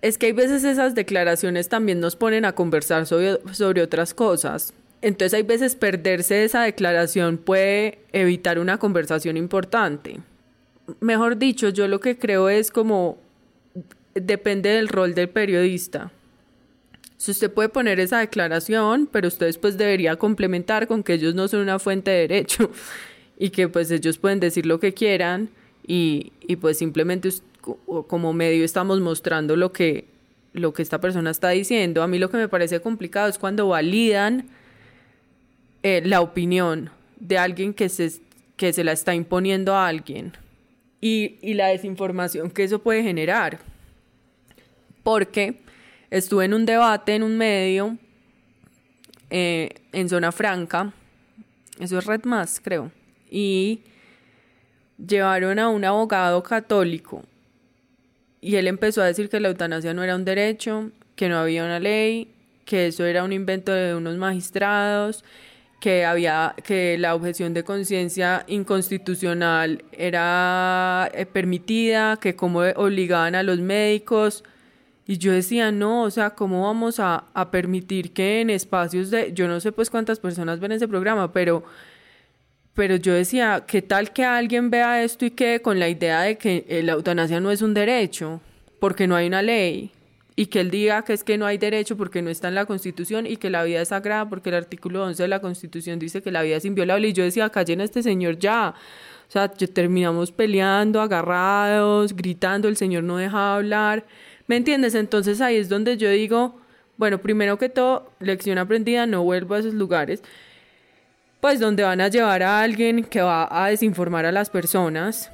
es que hay veces esas declaraciones también nos ponen a conversar sobre, sobre otras cosas. Entonces hay veces perderse esa declaración puede evitar una conversación importante. Mejor dicho, yo lo que creo es como depende del rol del periodista. Si usted puede poner esa declaración, pero usted después debería complementar con que ellos no son una fuente de derecho y que pues ellos pueden decir lo que quieran y, y pues simplemente como medio estamos mostrando lo que, lo que esta persona está diciendo. A mí lo que me parece complicado es cuando validan eh, la opinión de alguien que se, que se la está imponiendo a alguien. y, y la desinformación que eso puede generar. Porque estuve en un debate en un medio eh, en Zona Franca, eso es Red Más, creo, y llevaron a un abogado católico y él empezó a decir que la eutanasia no era un derecho, que no había una ley, que eso era un invento de unos magistrados, que había que la objeción de conciencia inconstitucional era eh, permitida, que cómo obligaban a los médicos. Y yo decía, no, o sea, ¿cómo vamos a, a, permitir que en espacios de, yo no sé pues cuántas personas ven ese programa, pero, pero yo decía, ¿qué tal que alguien vea esto y quede con la idea de que la eutanasia no es un derecho, porque no hay una ley? Y que él diga que es que no hay derecho porque no está en la Constitución y que la vida es sagrada porque el artículo 11 de la Constitución dice que la vida es inviolable. Y yo decía, callen a este señor ya. O sea, terminamos peleando, agarrados, gritando, el señor no deja hablar. ¿Me entiendes? Entonces ahí es donde yo digo, bueno, primero que todo, lección aprendida, no vuelvo a esos lugares, pues donde van a llevar a alguien que va a desinformar a las personas,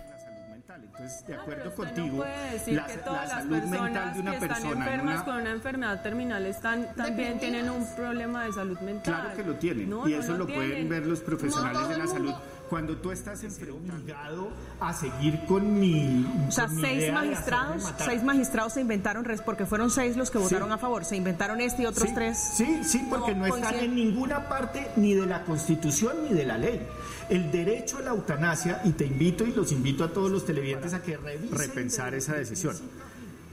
de acuerdo contigo, la, que todas las salud mental de una que están enfermas con una enfermedad terminal están, también tienen un problema de salud mental. Claro que lo tienen, y eso lo, pueden ver los profesionales de la salud cuando tú estás obligado a seguir con mi. O sea, seis magistrados, seis magistrados se inventaron, porque fueron seis los que votaron a favor, se inventaron este y otros tres. Sí, sí, porque no, están en ninguna parte ni de la Constitución ni de la ley. El derecho a la eutanasia, y te invito y los invito a todos los televidentes a que revisen repensar esa decisión.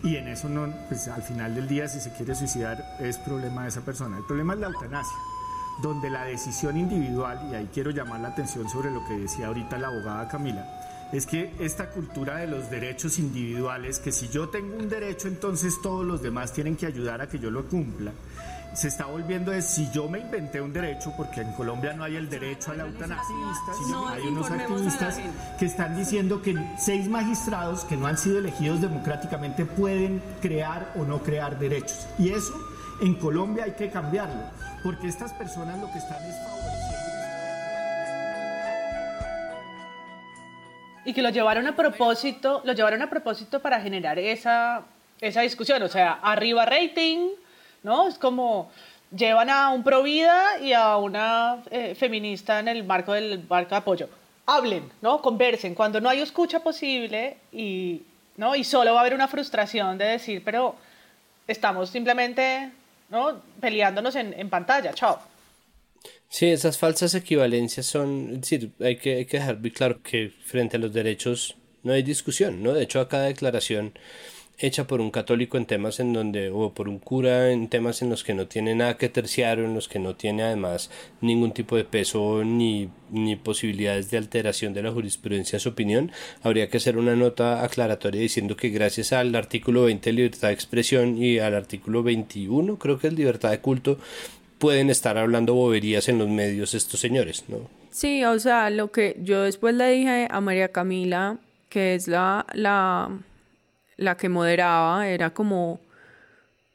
Y en eso no, pues al final del día, si se quiere suicidar, es problema de esa persona. El problema es la eutanasia donde la decisión individual, y ahí quiero llamar la atención sobre lo que decía ahorita la abogada Camila, es que esta cultura de los derechos individuales, que si yo tengo un derecho, entonces todos los demás tienen que ayudar a que yo lo cumpla, se está volviendo de si yo me inventé un derecho, porque en Colombia no hay el derecho a la eutanasia, hay unos activistas que están diciendo que seis magistrados que no han sido elegidos democráticamente pueden crear o no crear derechos. Y eso en Colombia hay que cambiarlo, porque estas personas lo que están es favoreciendo. Y que lo llevaron a propósito, lo llevaron a propósito para generar esa, esa discusión, o sea, arriba rating, ¿no? Es como llevan a un pro vida y a una eh, feminista en el marco del marco de apoyo. Hablen, ¿no? Conversen. Cuando no hay escucha posible y, ¿no? y solo va a haber una frustración de decir, pero estamos simplemente ¿no? Peleándonos en, pantalla, chao. Sí, esas falsas equivalencias son, es decir, hay que, hay que dejar muy claro que frente a los derechos no hay discusión, ¿no? De hecho, a cada declaración hecha por un católico en temas en donde, o por un cura en temas en los que no tiene nada que terciar o en los que no tiene además ningún tipo de peso ni, ni posibilidades de alteración de la jurisprudencia en su opinión, habría que hacer una nota aclaratoria diciendo que gracias al artículo 20 de libertad de expresión y al artículo 21, creo que es libertad de culto, pueden estar hablando boberías en los medios estos señores, ¿no? Sí, o sea, lo que yo después le dije a María Camila, que es la, la la que moderaba era como,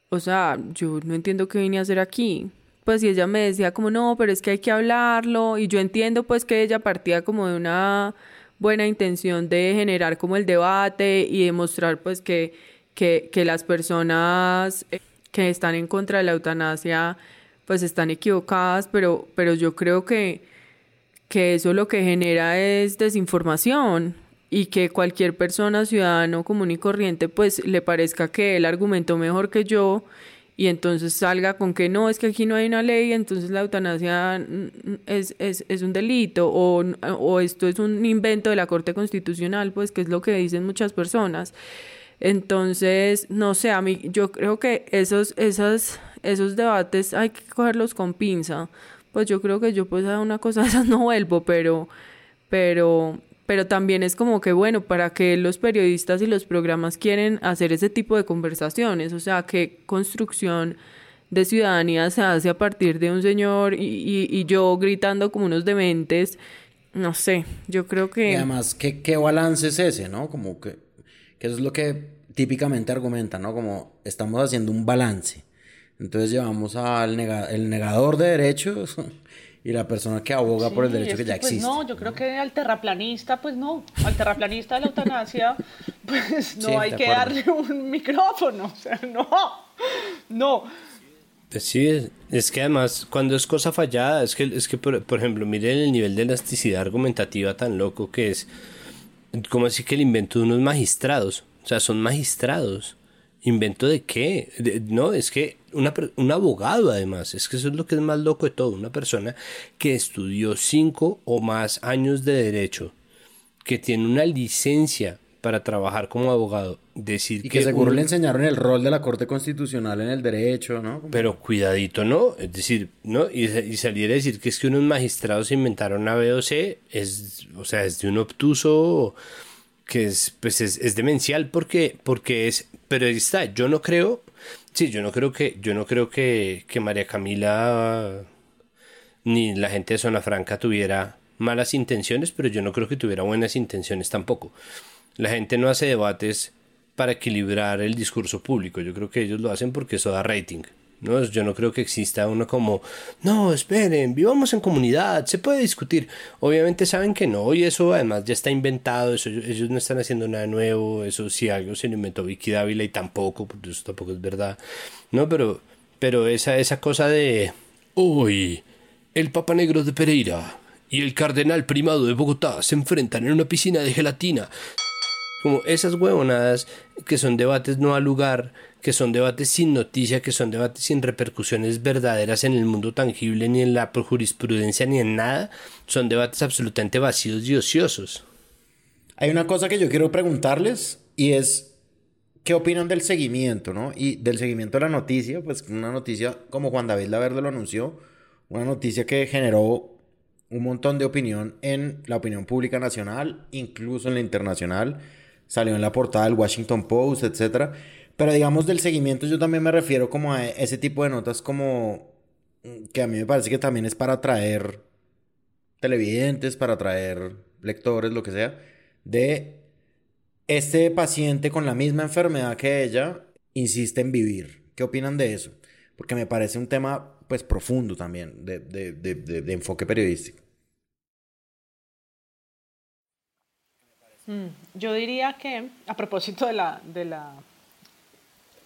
o sea, yo no entiendo qué vine a hacer aquí. Pues y ella me decía como, no, pero es que hay que hablarlo. Y yo entiendo pues que ella partía como de una buena intención de generar como el debate y demostrar pues que, que, que las personas que están en contra de la eutanasia pues están equivocadas, pero, pero yo creo que, que eso lo que genera es desinformación y que cualquier persona, ciudadano común y corriente, pues le parezca que él argumentó mejor que yo y entonces salga con que no, es que aquí no hay una ley, entonces la eutanasia es, es, es un delito o, o, esto es un invento de la Corte Constitucional, pues que es lo que dicen muchas personas. Entonces, no sé, a mí yo creo que esos, esas, esos debates hay que cogerlos con pinza. Pues yo creo que yo pues a una cosa de esas no vuelvo, pero, pero, pero también es como que, bueno, para que los periodistas y los programas quieren hacer ese tipo de conversaciones, o sea, qué construcción de ciudadanía se hace a partir de un señor y, y, yo gritando como unos dementes, no sé, yo creo que... Y además, ¿qué, qué balance es ese, no? Como que, que eso es lo que típicamente argumentan, ¿no? Como estamos haciendo un balance. Entonces llevamos al el negador de derechos y la persona que aboga por el derecho que ya pues existe. No, yo creo que al terraplanista, pues no, al terraplanista de la eutanasia, pues no hay que darle un micrófono, o sea, no, no. Pues sí, es que además cuando es cosa fallada, es que, es que por, por ejemplo, miren el nivel de elasticidad argumentativa tan loco que es, como así que el invento de unos magistrados, o sea, son magistrados. ¿Invento de qué? no, es que una, un abogado además, es que eso es lo que es más loco de todo, una persona que estudió cinco o más años de derecho, que tiene una licencia para trabajar como abogado, decir y que, seguro le enseñaron el rol de la Corte Constitucional en el derecho, ¿no? Pero cuidadito, ¿no? Es decir, ¿no? Y, y salir a decir que es que unos magistrados inventaron a B o C, es, o sea, es de un obtuso que es, pues es, es demencial porque, porque es, pero está, yo no creo, sí, yo no creo que, yo no creo que, que María Camila ni la gente de Zona Franca tuviera malas intenciones, pero yo no creo que tuviera buenas intenciones tampoco. La gente no hace debates para equilibrar el discurso público, yo creo que ellos lo hacen porque eso da rating. ¿No? Yo no creo que exista uno como, no, esperen, vivamos en comunidad, se puede discutir. Obviamente saben que no, y eso además ya está inventado, eso, ellos no están haciendo nada nuevo, eso sí algo se lo inventó Vicky Dávila y tampoco, porque eso tampoco es verdad. No, pero, pero esa, esa cosa de, hoy, el Papa Negro de Pereira y el Cardenal Primado de Bogotá se enfrentan en una piscina de gelatina. Como esas huevonadas que son debates no al lugar, que son debates sin noticia, que son debates sin repercusiones verdaderas en el mundo tangible, ni en la jurisprudencia, ni en nada, son debates absolutamente vacíos y ociosos. Hay una cosa que yo quiero preguntarles y es, ¿qué opinan del seguimiento, no? Y del seguimiento de la noticia, pues una noticia como Juan David Laverde lo anunció, una noticia que generó un montón de opinión en la opinión pública nacional, incluso en la internacional, salió en la portada del Washington Post, etc. Pero digamos del seguimiento yo también me refiero como a ese tipo de notas como que a mí me parece que también es para atraer televidentes, para atraer lectores, lo que sea, de este paciente con la misma enfermedad que ella insiste en vivir. ¿Qué opinan de eso? Porque me parece un tema pues profundo también de, de, de, de enfoque periodístico. Yo diría que, a propósito de, la, de, la,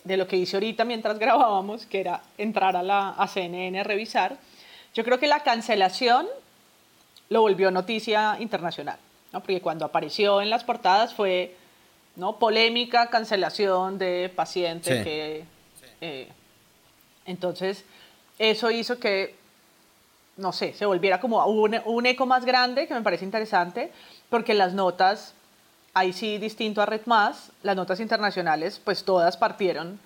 de lo que hice ahorita mientras grabábamos, que era entrar a la a CNN a revisar, yo creo que la cancelación lo volvió noticia internacional, ¿no? porque cuando apareció en las portadas fue ¿no? polémica, cancelación de paciente que... Eh, entonces, eso hizo que, no sé, se volviera como un, un eco más grande, que me parece interesante, porque las notas ahí sí, distinto a Red Más, las notas internacionales, pues todas partieron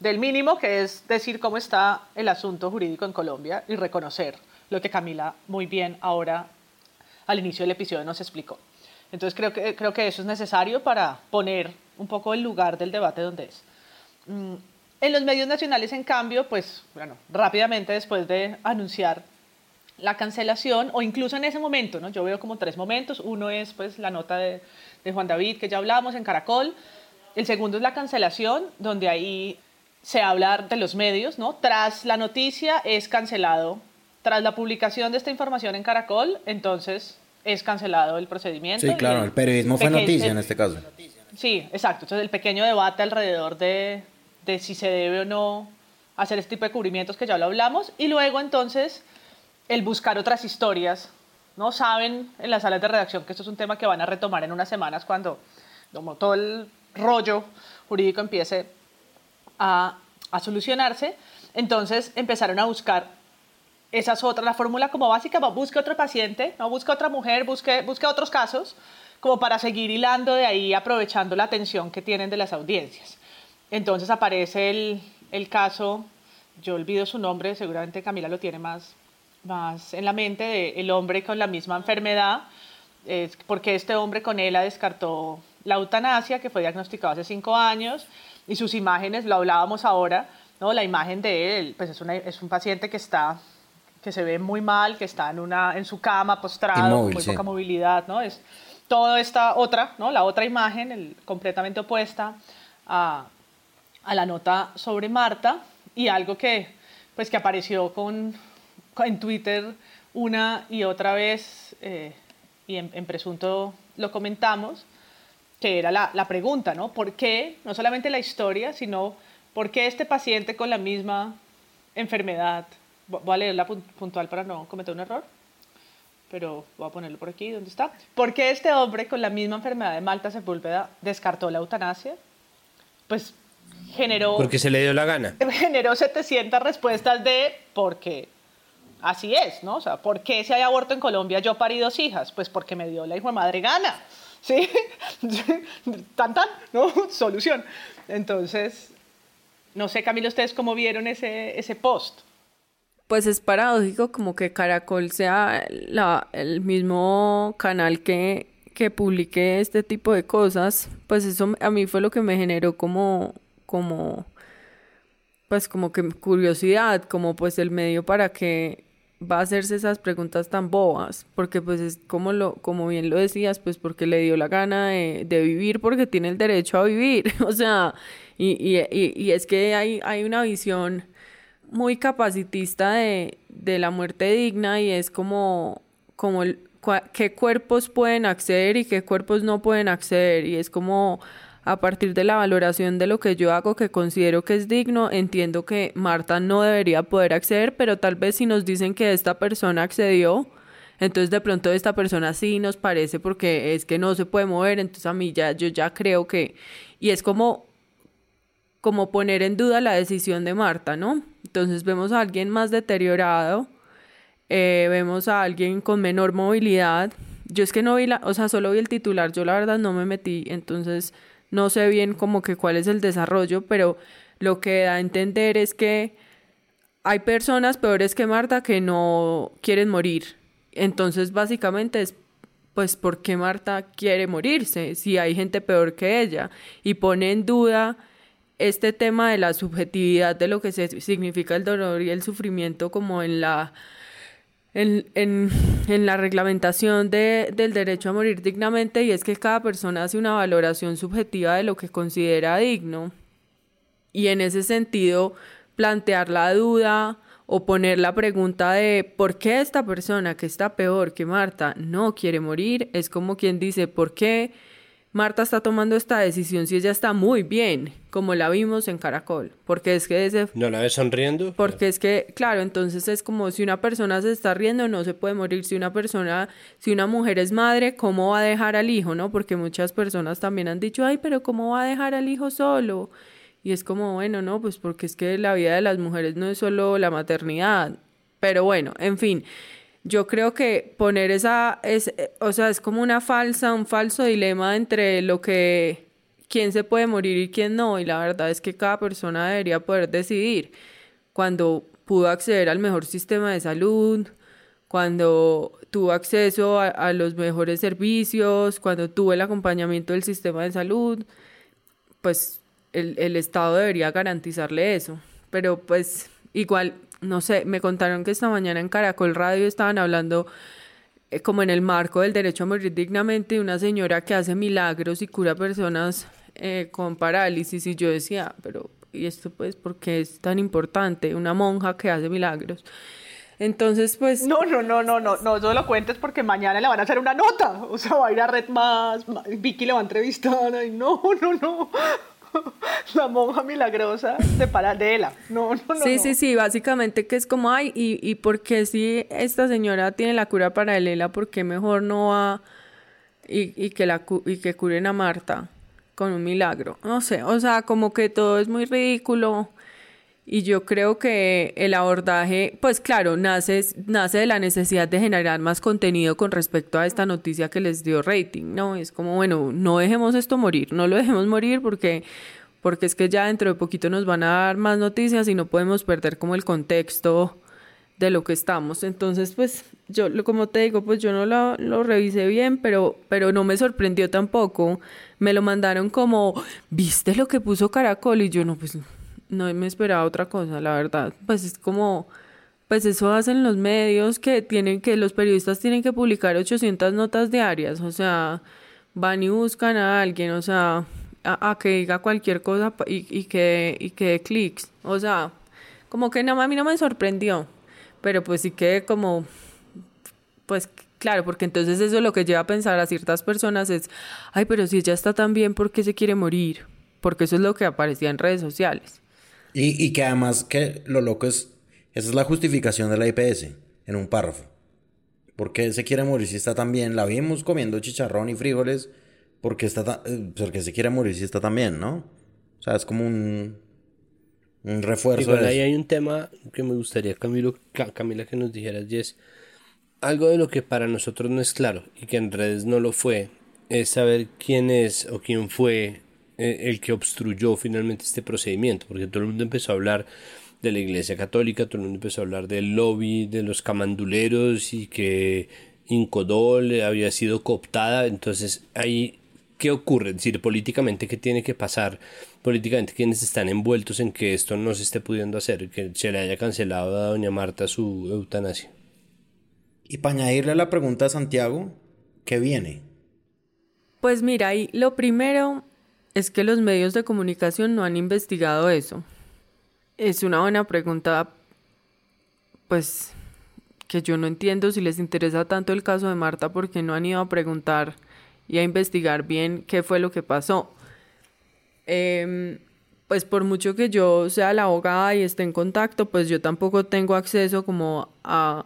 del mínimo, que es decir cómo está el asunto jurídico en Colombia y reconocer lo que Camila muy bien ahora al inicio del episodio nos explicó. Entonces creo que, creo que eso es necesario para poner un poco el lugar del debate donde es. Mm, en los medios nacionales, en cambio, pues bueno, rápidamente después de anunciar la cancelación o incluso en ese momento, ¿no? Yo veo como tres momentos. Uno es pues la nota de, de Juan David que ya hablamos en Caracol. El segundo es la cancelación, donde ahí se habla de los medios, ¿no? Tras la noticia es cancelado, tras la publicación de esta información en Caracol, entonces es cancelado el procedimiento. Sí, claro, el periodismo fue noticia en este caso. Sí, exacto. Entonces el pequeño debate alrededor de, de si se debe o no hacer este tipo de cubrimientos que ya lo hablamos. Y luego entonces el buscar otras historias. No saben en las salas de redacción que esto es un tema que van a retomar en unas semanas cuando como todo el rollo jurídico empiece a, solucionarse. Entonces empezaron a buscar esas otras, la fórmula como básica, busque otro paciente, no busque otra mujer, busque, otros casos, como para seguir hilando de ahí, aprovechando la atención que tienen de las audiencias. Entonces aparece el caso, yo olvido su nombre, seguramente Camila lo tiene más, más en la mente del hombre con la misma enfermedad, es porque este hombre con él descartó la eutanasia, que fue diagnosticado hace cinco años, y sus imágenes, lo hablábamos ahora, ¿no? la imagen de él, pues es, una, es un paciente que está que se ve muy mal, que está en, una, en su cama postrado, con muy poca movilidad, ¿no? Es toda esta otra, ¿no? La otra imagen, el, completamente opuesta a, a la nota sobre Marta y algo que, pues, que apareció con, en Twitter una y otra vez, eh, y en, presunto lo comentamos, que era la, la, pregunta, ¿no? ¿Por qué, no solamente la historia, sino por qué este paciente con la misma enfermedad, voy a leerla puntual para no cometer un error, pero voy a ponerlo por aquí, ¿dónde está? ¿Por qué este hombre con la misma enfermedad de Malta Sepúlveda descartó la eutanasia? Pues generó... Porque se le dio la gana. Generó 700 respuestas de porque así es, ¿no? O sea, ¿por qué si hay aborto en Colombia yo parí dos hijas? Pues porque me dio la hijo de madre gana, ¿sí? tan tan, ¿no? Solución. Entonces, no sé, Camilo, ¿ustedes cómo vieron ese, ese post? Pues es paradójico como que Caracol sea la, el mismo canal que, que publique este tipo de cosas. Pues eso a mí fue lo que me generó como, como, pues como que curiosidad, como pues el medio para que va a hacerse esas preguntas tan bobas, porque pues es como lo, como bien lo decías, pues porque le dio la gana de, vivir, porque tiene el derecho a vivir, o sea, y, y, y, es que hay, hay una visión muy capacitista de, de la muerte digna y es como, como qué cuerpos pueden acceder y qué cuerpos no pueden acceder, y es como a partir de la valoración de lo que yo hago que considero que es digno, entiendo que Marta no debería poder acceder, pero tal vez si nos dicen que esta persona accedió, entonces de pronto esta persona sí nos parece porque es que no se puede mover, entonces a mí ya yo ya creo que y es como como poner en duda la decisión de Marta, ¿no? Entonces vemos a alguien más deteriorado, eh, vemos a alguien con menor movilidad. Yo es que no vi la, o sea, solo vi el titular, yo la verdad no me metí, entonces no sé bien como que cuál es el desarrollo, pero lo que da a entender es que hay personas peores que Marta que no quieren morir. Entonces, básicamente es pues por qué Marta quiere morirse si hay gente peor que ella y pone en duda este tema de la subjetividad de lo que significa el dolor y el sufrimiento como en la en, en, la reglamentación de, del derecho a morir dignamente y es que cada persona hace una valoración subjetiva de lo que considera digno y en ese sentido plantear la duda o poner la pregunta de ¿por qué esta persona que está peor que Marta no quiere morir? Es como quien dice ¿por qué? Marta está tomando esta decisión si ella está muy bien, como la vimos en Caracol, porque es que ese... ¿No la ves sonriendo? Porque es que, claro, entonces es como si una persona se está riendo, no se puede morir. Si una persona, si una mujer es madre, ¿cómo va a dejar al hijo, no? Porque muchas personas también han dicho, ay, pero ¿cómo va a dejar al hijo solo? Y es como, bueno, no, pues porque es que la vida de las mujeres no es solo la maternidad. Pero bueno, en fin yo creo que poner esa, es, o sea, es como una falsa, un falso dilema entre lo que, quién se puede morir y quién no, y la verdad es que cada persona debería poder decidir cuando pudo acceder al mejor sistema de salud, cuando tuvo acceso a, los mejores servicios, cuando tuvo el acompañamiento del sistema de salud, pues el, el Estado debería garantizarle eso. Pero pues igual no sé, me contaron que esta mañana en Caracol Radio estaban hablando eh, como en el marco del derecho a morir dignamente de una señora que hace milagros y cura personas eh, con parálisis y yo decía, pero ¿y esto pues por qué es tan importante? Una monja que hace milagros. Entonces, pues... No, no, no, no, no, no, yo lo cuentes porque mañana le van a hacer una nota. O sea, va a ir a Red Más, Vicky le va a entrevistar. Ay, no, no, no. la monja milagrosa de Paradela. No, no, no. Sí, sí, sí, básicamente que es como, ay, y, y porque si esta señora tiene la cura paralela, ¿por qué mejor no va y, y, que, la, y que curen a Marta con un milagro? No sé, o sea, como que todo es muy ridículo. Y yo creo que el abordaje, pues claro, nace, nace de la necesidad de generar más contenido con respecto a esta noticia que les dio rating, ¿no? Es como, bueno, no dejemos esto morir, no lo dejemos morir porque, porque es que ya dentro de poquito nos van a dar más noticias y no podemos perder como el contexto de lo que estamos. Entonces, pues yo, como te digo, pues yo no lo, lo revisé bien, pero, pero no me sorprendió tampoco. Me lo mandaron como, ¿viste lo que puso Caracol? Y yo no, pues no me esperaba otra cosa, la verdad. Pues es como, pues eso hacen los medios que tienen que, los periodistas tienen que publicar 800 notas diarias, o sea, van y buscan a alguien, o sea, a, que diga cualquier cosa y, y que, y que clics, o sea, como que nada, a mí no me sorprendió, pero pues sí que como Pues claro, porque entonces eso es lo que lleva a pensar a ciertas personas es, ay, pero si ella está tan bien, ¿por qué se quiere morir? Porque eso es lo que aparecía en redes sociales. Y, y que además que lo loco es, esa es la justificación de la IPS en un párrafo. ¿Por qué se quiere morir si está tan bien? La vimos comiendo chicharrón y frijoles porque, está eh, porque se quiere morir si está tan bien, ¿no? O sea, es como un, un refuerzo. Igual ahí hay un tema que me gustaría, Camilo, Camila, que nos dijeras, Jess. Algo de lo que para nosotros no es claro y que en redes no lo fue, es saber quién es o quién fue el que obstruyó finalmente este procedimiento, porque todo el mundo empezó a hablar de la Iglesia Católica, todo el mundo empezó a hablar del lobby de los camanduleros y que Incodol había sido cooptada, entonces ahí ¿qué ocurre? Es decir, políticamente, ¿qué tiene que pasar? Políticamente, ¿quiénes están envueltos en que esto no se esté pudiendo hacer? Que se le haya cancelado a doña Marta su eutanasia. Y para añadirle la pregunta a Santiago, ¿qué viene? Pues mira, ahí lo primero es que los medios de comunicación no han investigado eso. Es una buena pregunta, pues que yo no entiendo si les interesa tanto el caso de Marta porque no han ido a preguntar y a investigar bien qué fue lo que pasó. Em, pues por mucho que yo sea la abogada y esté en contacto, pues yo tampoco tengo acceso como a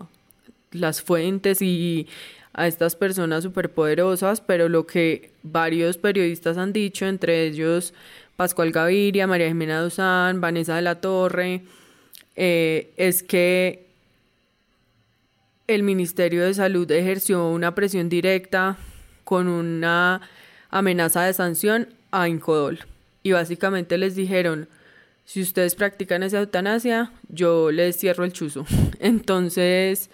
las fuentes y a estas personas superpoderosas, pero lo que varios periodistas han dicho, entre ellos Pascual Gaviria, María Jimena Duzán, Vanessa de la Torre, eh, es que el Ministerio de Salud ejerció una presión directa con una amenaza de sanción a Incodol. Y básicamente les dijeron, si ustedes practican esa eutanasia, yo les cierro el chuzo. Entonces,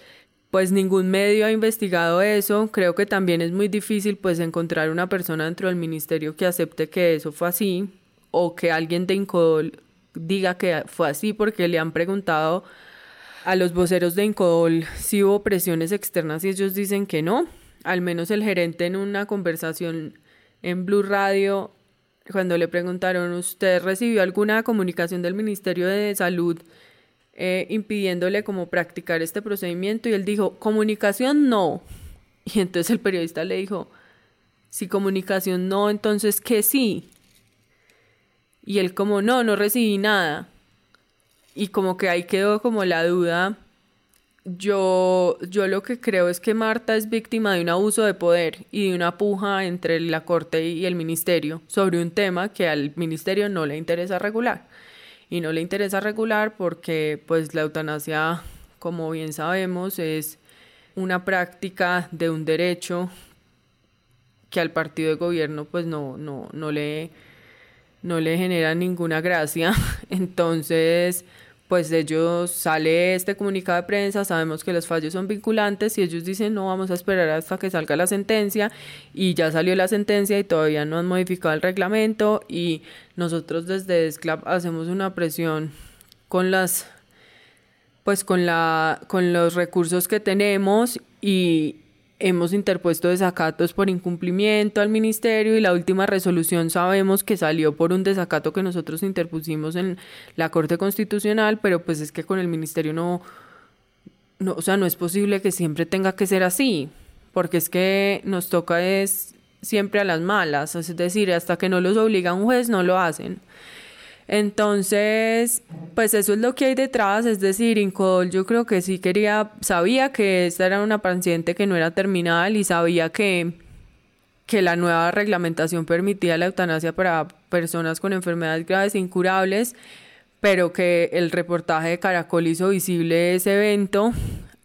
pues ningún medio ha investigado eso. Creo que también es muy difícil pues encontrar una persona dentro del ministerio que acepte que eso fue así o que alguien de Incodol diga que fue así porque le han preguntado a los voceros de Incodol si hubo presiones externas y ellos dicen que no al menos el gerente en una conversación en Blue Radio, cuando le preguntaron, ¿usted recibió alguna comunicación del Ministerio de Salud eh, impidiéndole como practicar este procedimiento? Y él dijo, comunicación no. Y entonces el periodista le dijo, si comunicación no, entonces ¿qué sí? Y él como, no, no recibí nada. Y como que ahí quedó como la duda yo, yo lo que creo es que Marta es víctima de un abuso de poder y de una puja entre la Corte y el Ministerio sobre un tema que al Ministerio no le interesa regular. Y no le interesa regular porque pues la eutanasia, como bien sabemos, es una práctica de un derecho que al partido de gobierno pues no, no, no, le, no le genera ninguna gracia. Entonces pues ellos sale este comunicado de prensa, sabemos que los fallos son vinculantes y ellos dicen no vamos a esperar hasta que salga la sentencia y ya salió la sentencia y todavía no han modificado el reglamento y nosotros desde SCLAP hacemos una presión con las pues con la con los recursos que tenemos y hemos interpuesto desacatos por incumplimiento al ministerio y la última resolución sabemos que salió por un desacato que nosotros interpusimos en la Corte Constitucional, pero pues es que con el ministerio no, no o sea, no es posible que siempre tenga que ser así, porque es que nos toca es siempre a las malas, es decir, hasta que no los obliga un juez no lo hacen. Entonces, pues eso es lo que hay detrás, es decir, Incodol yo creo que sí quería, sabía que esta era una paciente que no era terminal y sabía que, que la nueva reglamentación permitía la eutanasia para personas con enfermedades graves e incurables, pero que el reportaje de Caracol hizo visible ese evento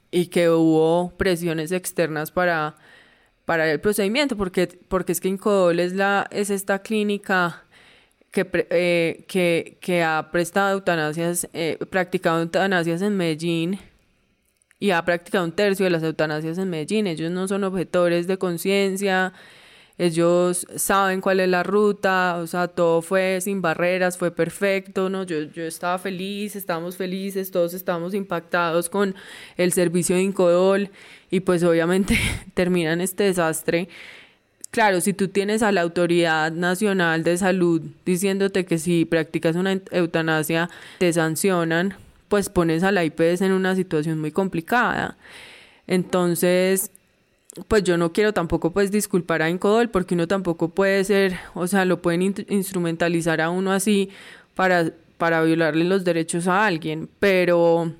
y que hubo presiones externas para, para el procedimiento, porque, porque es que Incodol es, la, es esta clínica que, eh, que, ha prestado eutanasias, eh, practicado eutanasias en Medellín y ha practicado un tercio de las eutanasias en Medellín. Ellos no son objetores de conciencia, ellos saben cuál es la ruta, o sea, todo fue sin barreras, fue perfecto, ¿no? Yo, yo estaba feliz, estábamos felices, todos estábamos impactados con el servicio de Incodol y pues obviamente termina en este desastre Claro, si tú tienes a la Autoridad Nacional de Salud diciéndote que si practicas una eutanasia te sancionan, pues pones a la IPS en una situación muy complicada. Entonces, pues yo no quiero tampoco pues disculpar a Incodol porque uno tampoco puede ser, o sea, lo pueden instrumentalizar a uno así para, para violarle los derechos a alguien, pero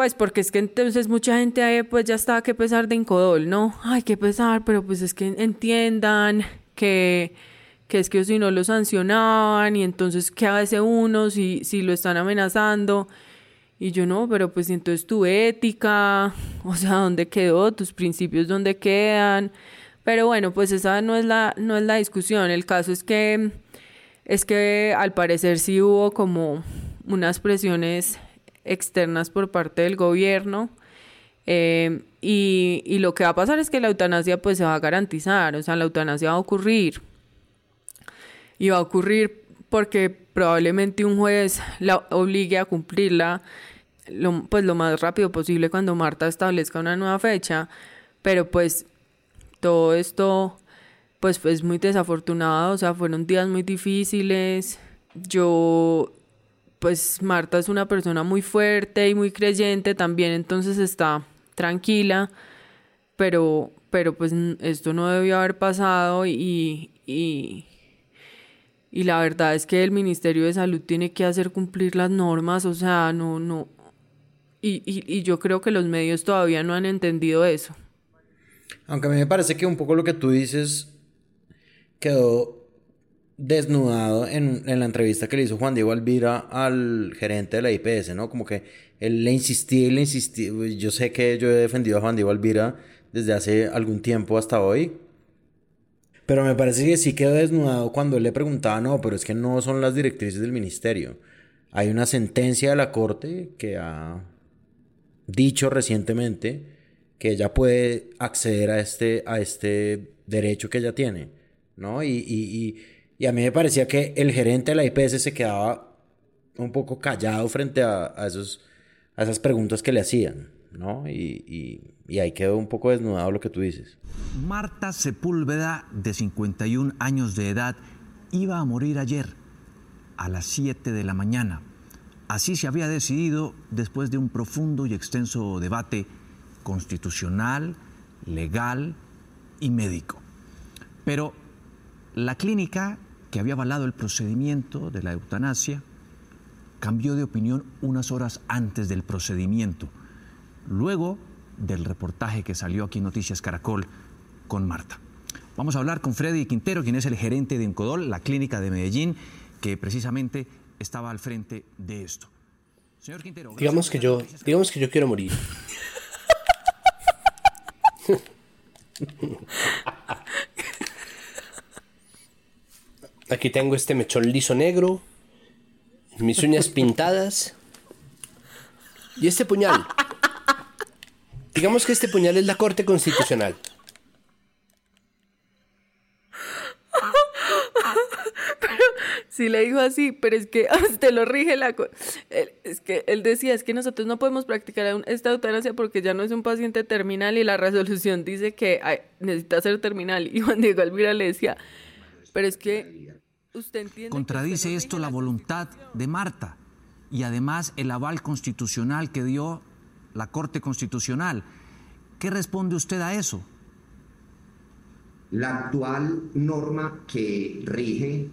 pues porque es que entonces mucha gente ahí pues ya está que pesar de Incodol, ¿no? Ay, qué pesar, pero pues es que entiendan que, que es que si no lo sancionaban y entonces qué hace uno si, si lo están amenazando. Y yo no, pero pues entonces tu ética, o sea, ¿dónde quedó? Tus principios, ¿dónde quedan? Pero bueno, pues esa no es la, no es la discusión. El caso es que, es que al parecer sí hubo como unas presiones externas por parte del gobierno. Eh, y, y, lo que va a pasar es que la eutanasia pues se va a garantizar, o sea, la eutanasia va a ocurrir. Y va a ocurrir porque probablemente un juez la obligue a cumplirla lo, pues lo más rápido posible cuando Marta establezca una nueva fecha, pero pues todo esto pues es pues muy desafortunado, o sea, fueron días muy difíciles. Yo pues Marta es una persona muy fuerte y muy creyente también, entonces está tranquila, pero pero pues esto no debió haber pasado y, y, y la verdad es que el Ministerio de Salud tiene que hacer cumplir las normas, o sea, no, no, y, y, yo creo que los medios todavía no han entendido eso. Aunque a mí me parece que un poco lo que tú dices quedó desnudado en, en, la entrevista que le hizo Juan Diego Alvira al gerente de la IPS, ¿no? Como que él le insistía y le insistía. Yo sé que yo he defendido a Juan Diego Alvira desde hace algún tiempo hasta hoy. Pero me parece que sí quedó desnudado cuando él le preguntaba, no, pero es que no son las directrices del ministerio. Hay una sentencia de la corte que ha dicho recientemente que ella puede acceder a este, a este derecho que ella tiene, ¿no? Y, y, a mí me parecía que el gerente de la IPS se quedaba un poco callado frente a, a esos, a esas preguntas que le hacían, ¿no? Y, y, ahí quedó un poco desnudado lo que tú dices. Marta Sepúlveda, de 51 años de edad, iba a morir ayer a las 7 de la mañana Así se había decidido después de un profundo y extenso debate constitucional, legal y médico. Pero la clínica que había avalado el procedimiento de la eutanasia cambió de opinión unas horas antes del procedimiento, luego del reportaje que salió aquí en Noticias Caracol con Marta. Vamos a hablar con Freddy Quintero, quien es el gerente de Encodol, la clínica de Medellín, que precisamente estaba al frente de esto. Señor Quintero, digamos que yo, digamos que yo quiero morir. Aquí tengo este mechón liso negro, mis uñas pintadas y este puñal. Digamos que este puñal es la Corte Constitucional. sí le dijo así, pero es que te lo rige la... Es que él decía, es que nosotros no podemos practicar esta eutanasia porque ya no es un paciente terminal y la resolución dice que necesita ser terminal. Y Juan Diego Alvira le decía, pero es que usted entiende... Contradice esto la voluntad de Marta y además el aval constitucional que dio la Corte Constitucional. ¿Qué responde usted a eso? La actual norma que rige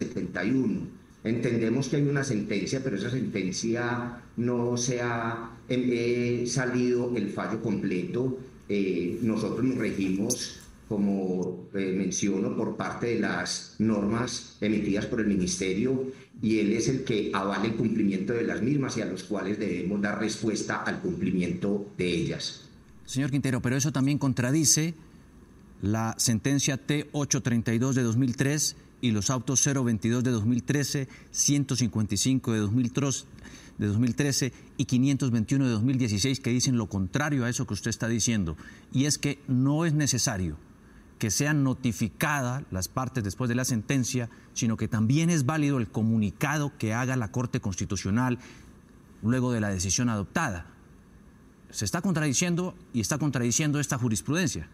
71. Entendemos que hay una sentencia, pero esa sentencia no se ha eh, salido el fallo completo. Eh, nosotros nos regimos, como eh, menciono, por parte de las normas emitidas por el Ministerio y él es el que avala el cumplimiento de las mismas y a los cuales debemos dar respuesta al cumplimiento de ellas. Señor Quintero, pero eso también contradice la sentencia T832 de 2003 y los autos 022 de 2013, 155 de 2013 y 521 de 2016 que dicen lo contrario a eso que usted está diciendo. Y es que no es necesario que sean notificadas las partes después de la sentencia, sino que también es válido el comunicado que haga la Corte Constitucional luego de la decisión adoptada. Se está contradiciendo y está contradiciendo esta jurisprudencia.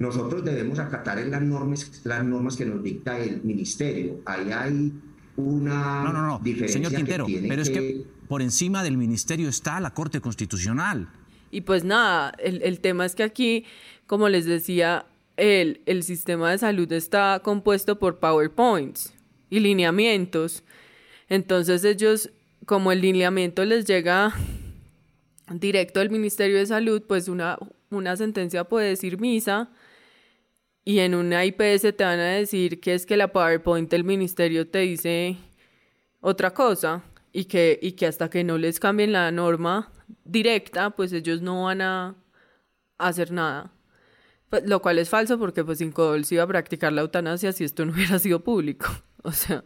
Nosotros debemos acatar las normas, las normas que nos dicta el ministerio. Ahí hay una no, no, no. diferencia Señor Quintero, que tiene pero es que por encima del ministerio está la Corte Constitucional. Y pues nada, el, el tema es que aquí, como les decía, el, el sistema de salud está compuesto por PowerPoints y lineamientos. Entonces ellos, como el lineamiento les llega directo del Ministerio de Salud, pues una, una sentencia puede decir misa y en una IPS te van a decir que es que la PowerPoint del ministerio te dice otra cosa y que, y que hasta que no les cambien la norma directa, pues ellos no van a hacer nada. Pues, lo cual es falso porque pues Incodol se iba a practicar la eutanasia si esto no hubiera sido público. O sea...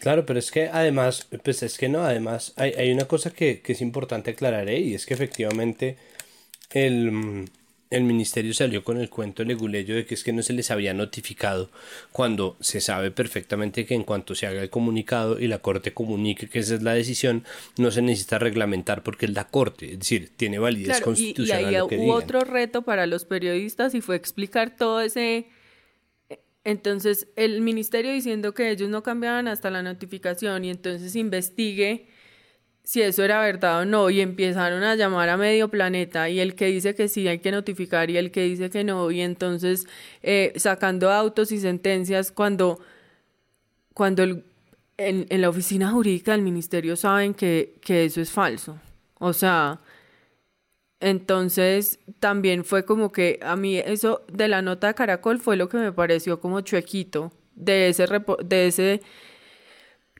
Claro, pero es que además, pues es que no, además hay, hay una cosa que, que, es importante aclarar ¿eh? y es que efectivamente el, el ministerio salió con el cuento leguleyo de que es que no se les había notificado cuando se sabe perfectamente que en cuanto se haga el comunicado y la corte comunique que esa es la decisión, no se necesita reglamentar porque es la corte, es decir, tiene validez claro, constitucional. Y, y ahí hubo otro reto para los periodistas y fue explicar todo ese entonces, el ministerio diciendo que ellos no cambiaban hasta la notificación y entonces investigue si eso era verdad o no y empezaron a llamar a medio planeta y el que dice que sí hay que notificar y el que dice que no y entonces eh, sacando autos y sentencias cuando, cuando el, en, la oficina jurídica del ministerio saben que, que eso es falso. O sea, entonces, también fue como que a mí eso de la nota de Caracol fue lo que me pareció como chuequito de ese de ese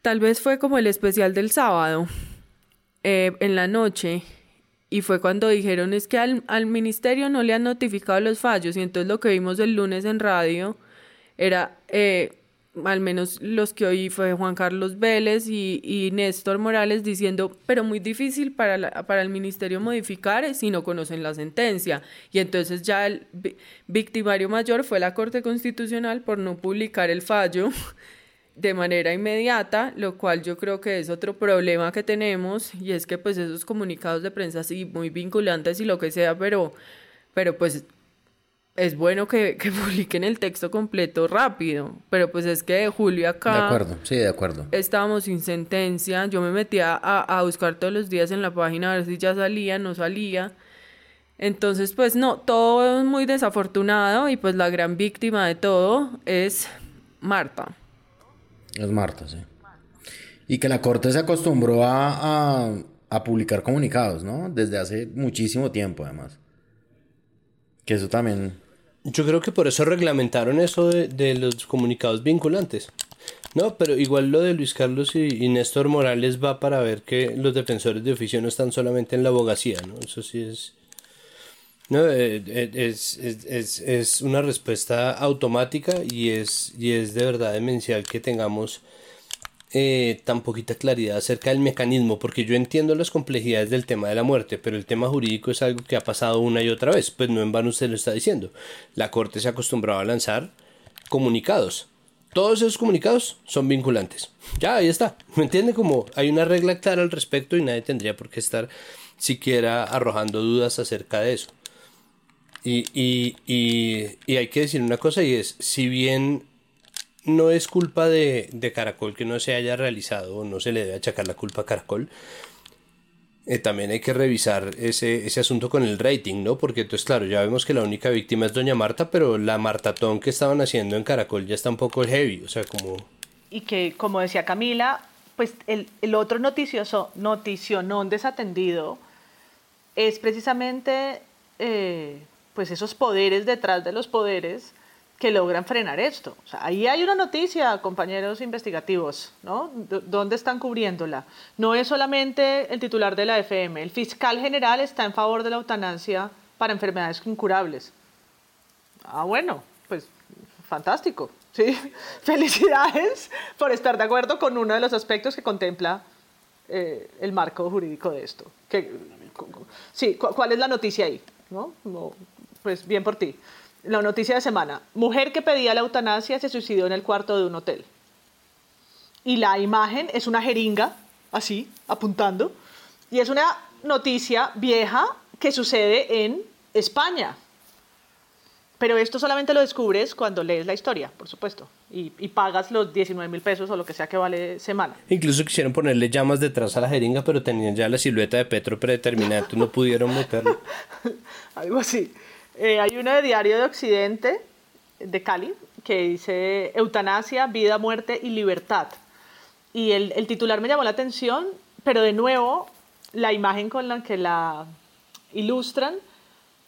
tal vez fue como el especial del sábado eh, en la noche y fue cuando dijeron es que al, al ministerio no le han notificado los fallos y entonces lo que vimos el lunes en radio era eh, al menos los que oí fue Juan Carlos Vélez y, y Néstor Morales diciendo, pero muy difícil para, la, para el ministerio modificar si no conocen la sentencia. Y entonces ya el victimario mayor fue la Corte Constitucional por no publicar el fallo de manera inmediata, lo cual yo creo que es otro problema que tenemos y es que pues esos comunicados de prensa sí muy vinculantes y lo que sea, pero, pero pues es bueno que, que, publiquen el texto completo rápido, pero pues es que de julio acá... De acuerdo, sí, de acuerdo. Estábamos sin sentencia, yo me metía a, a, buscar todos los días en la página a ver si ya salía, no salía. Entonces, pues no, todo es muy desafortunado y pues la gran víctima de todo es Marta. Es Marta, sí. Y que la Corte se acostumbró a, a, publicar comunicados, ¿no? Desde hace muchísimo tiempo, además. Que eso también. Yo creo que por eso reglamentaron eso de, de, los comunicados vinculantes. No, pero igual lo de Luis Carlos y, y, Néstor Morales va para ver que los defensores de oficio no están solamente en la abogacía, ¿no? Eso sí es. No, eh, eh, es, es, es, una respuesta automática y es, y es de verdad demencial que tengamos eh, tan poquita claridad acerca del mecanismo, porque yo entiendo las complejidades del tema de la muerte, pero el tema jurídico es algo que ha pasado una y otra vez, pues no en vano usted lo está diciendo. La Corte se ha acostumbrado a lanzar comunicados. Todos esos comunicados son vinculantes. Ya, ahí está. ¿Me entiende? Como hay una regla clara al respecto y nadie tendría por qué estar siquiera arrojando dudas acerca de eso. Y, y, y, y hay que decir una cosa y es, si bien no es culpa de, de, Caracol que no se haya realizado no se le debe achacar la culpa a Caracol. Eh, también hay que revisar ese, ese asunto con el rating, ¿no? Porque entonces, claro, ya vemos que la única víctima es Doña Marta, pero la martatón que estaban haciendo en Caracol ya está un poco heavy, o sea, como... Y que, como decía Camila, pues el, el otro noticioso, noticionón desatendido es precisamente eh, pues esos poderes detrás de los poderes que logran frenar esto. Ahí hay una noticia, compañeros investigativos, ¿no? ¿Dónde están cubriéndola? No es solamente el titular de la FM, el fiscal general está en favor de la eutanasia para enfermedades incurables. Ah, bueno, pues fantástico, ¿sí? Felicidades por estar de acuerdo con uno de los aspectos que contempla eh, el marco jurídico de esto. Que, sí, ¿cuál es la noticia ahí? ¿No? Pues bien por ti. La noticia de semana. Mujer que pedía la eutanasia se suicidó en el cuarto de un hotel. Y la imagen es una jeringa, así, apuntando. Y es una noticia vieja que sucede en España. pero esto solamente lo descubres cuando lees la historia, por supuesto, y, y pagas los 19 mil pesos o lo que sea que vale semana. Incluso quisieron ponerle llamas detrás a la jeringa, pero tenían ya la silueta de Petro predeterminada, no pudieron meterlo. Algo así. Eh, hay uno de Diario de Occidente, de Cali, que dice eutanasia, vida, muerte y libertad. Y el, el titular me llamó la atención, pero de nuevo, la imagen con la que la ilustran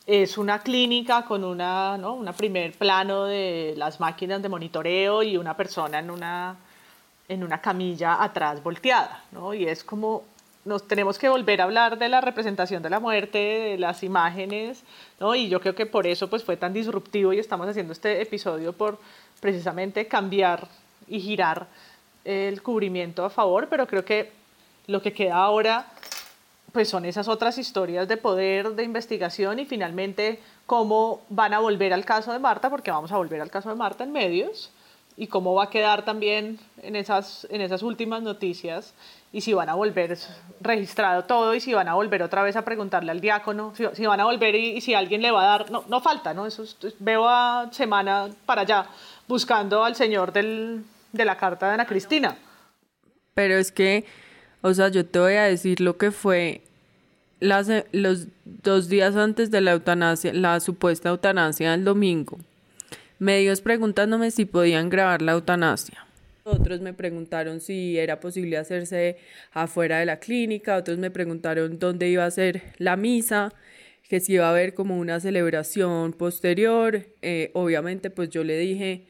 es una clínica con una, ¿no? una primer plano de las máquinas de monitoreo y una persona en una, en una camilla atrás volteada. ¿no? Y es como nos tenemos que volver a hablar de la representación de la muerte, de las imágenes, ¿no? Y yo creo que por eso pues fue tan disruptivo y estamos haciendo este episodio por precisamente cambiar y girar el cubrimiento a favor, pero creo que lo que queda ahora pues son esas otras historias de poder, de investigación y finalmente cómo van a volver al caso de Marta, porque vamos a volver al caso de Marta en medios, y cómo va a quedar también en esas, en esas últimas noticias, y si van a volver registrado todo, y si van a volver otra vez a preguntarle al diácono, si, van a volver y, si alguien le va a dar, no, no falta, ¿no? Eso veo a semana para allá buscando al señor del, de la carta de Ana Cristina. Pero es que o sea, yo te voy a decir lo que fue las, los dos días antes de la eutanasia, la supuesta eutanasia del domingo. Medios preguntándome si podían grabar la eutanasia. Otros me preguntaron si era posible hacerse afuera de la clínica, otros me preguntaron dónde iba a ser la misa, que si iba a haber como una celebración posterior. Eh, obviamente pues yo le dije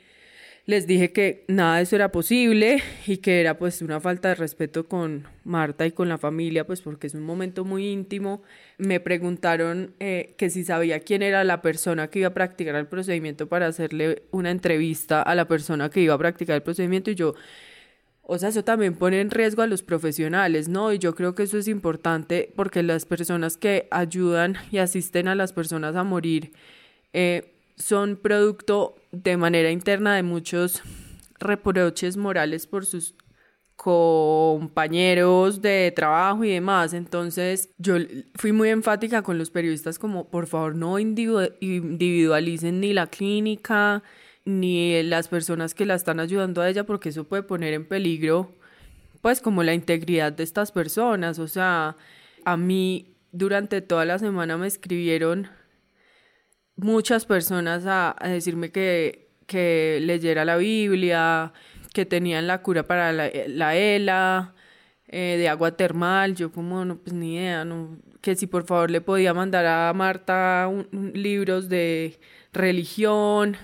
les dije que nada de eso era posible y que era pues una falta de respeto con Marta y con la familia, pues porque es un momento muy íntimo. Me preguntaron eh, que si sabía quién era la persona que iba a practicar el procedimiento para hacerle una entrevista a la persona que iba a practicar el procedimiento y yo, o sea, eso también pone en riesgo a los profesionales, ¿no? Y yo creo que eso es importante porque las personas que ayudan y asisten a las personas a morir, eh, son producto de manera interna de muchos reproches morales por sus compañeros de trabajo y demás. Entonces yo fui muy enfática con los periodistas como por favor no individualicen ni la clínica ni las personas que la están ayudando a ella porque eso puede poner en peligro pues como la integridad de estas personas. O sea, a mí durante toda la semana me escribieron muchas personas a, decirme que, que, leyera la Biblia, que tenían la cura para la, la ELA, eh, de agua termal, yo como, no, pues ni idea, no, que si por favor le podía mandar a Marta libros de religión.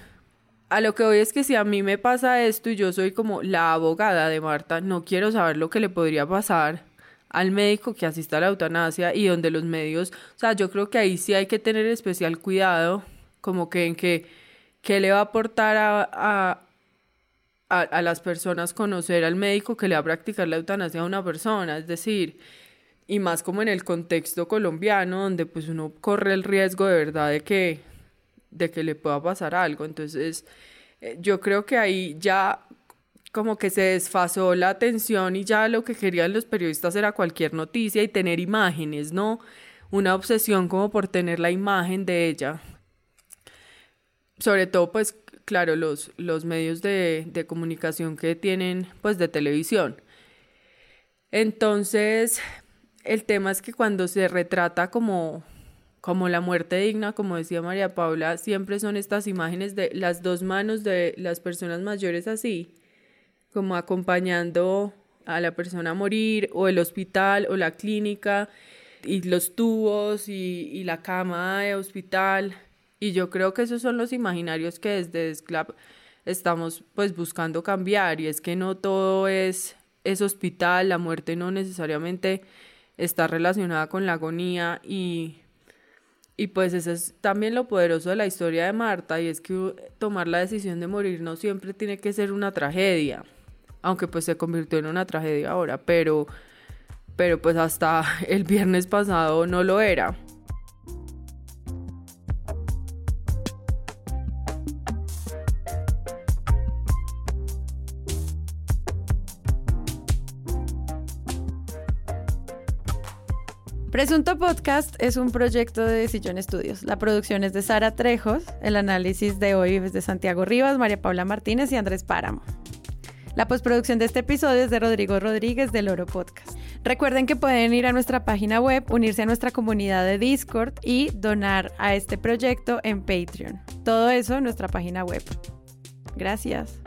A lo que voy es que si a mí me pasa esto y yo soy como la abogada de Marta, no quiero saber lo que le podría pasar al médico que asista a la eutanasia y donde los medios, o sea, yo creo que ahí sí hay que tener especial cuidado, como que en que, que le va a aportar a, a, a, las personas conocer al médico que le va a practicar la eutanasia a una persona, es decir, y más como en el contexto colombiano, donde pues uno corre el riesgo de verdad de que, de que le pueda pasar algo, entonces eh, yo creo que ahí ya como que se desfasó la atención y ya lo que querían los periodistas era cualquier noticia y tener imágenes, ¿no? Una obsesión como por tener la imagen de ella. Sobre todo, pues, claro, los, los medios de, de comunicación que tienen, pues, de televisión. Entonces, el tema es que cuando se retrata como, como la muerte digna, como decía María Paula, siempre son estas imágenes de las dos manos de las personas mayores así, como acompañando a la persona a morir, o el hospital, o la clínica, y los tubos, y, la cama de hospital. Y yo creo que esos son los imaginarios que desde estamos pues buscando cambiar, y es que no todo es, es hospital, la muerte no necesariamente está relacionada con la agonía. Y y pues eso es también lo poderoso de la historia de Marta. Y es que tomar la decisión de morir no siempre tiene que ser una tragedia aunque pues se convirtió en una tragedia ahora, pero, pero pues hasta el viernes pasado no lo era. Presunto Podcast es un proyecto de Sillón Estudios. La producción es de Sara Trejos, el análisis de hoy es de Santiago Rivas, María Paula Martínez y Andrés Páramo. La postproducción de este episodio es de Rodrigo Rodríguez del Oro Podcast. Recuerden que pueden ir a nuestra página web, unirse a nuestra comunidad de Discord y donar a este proyecto en Patreon. Todo eso en nuestra página web. Gracias.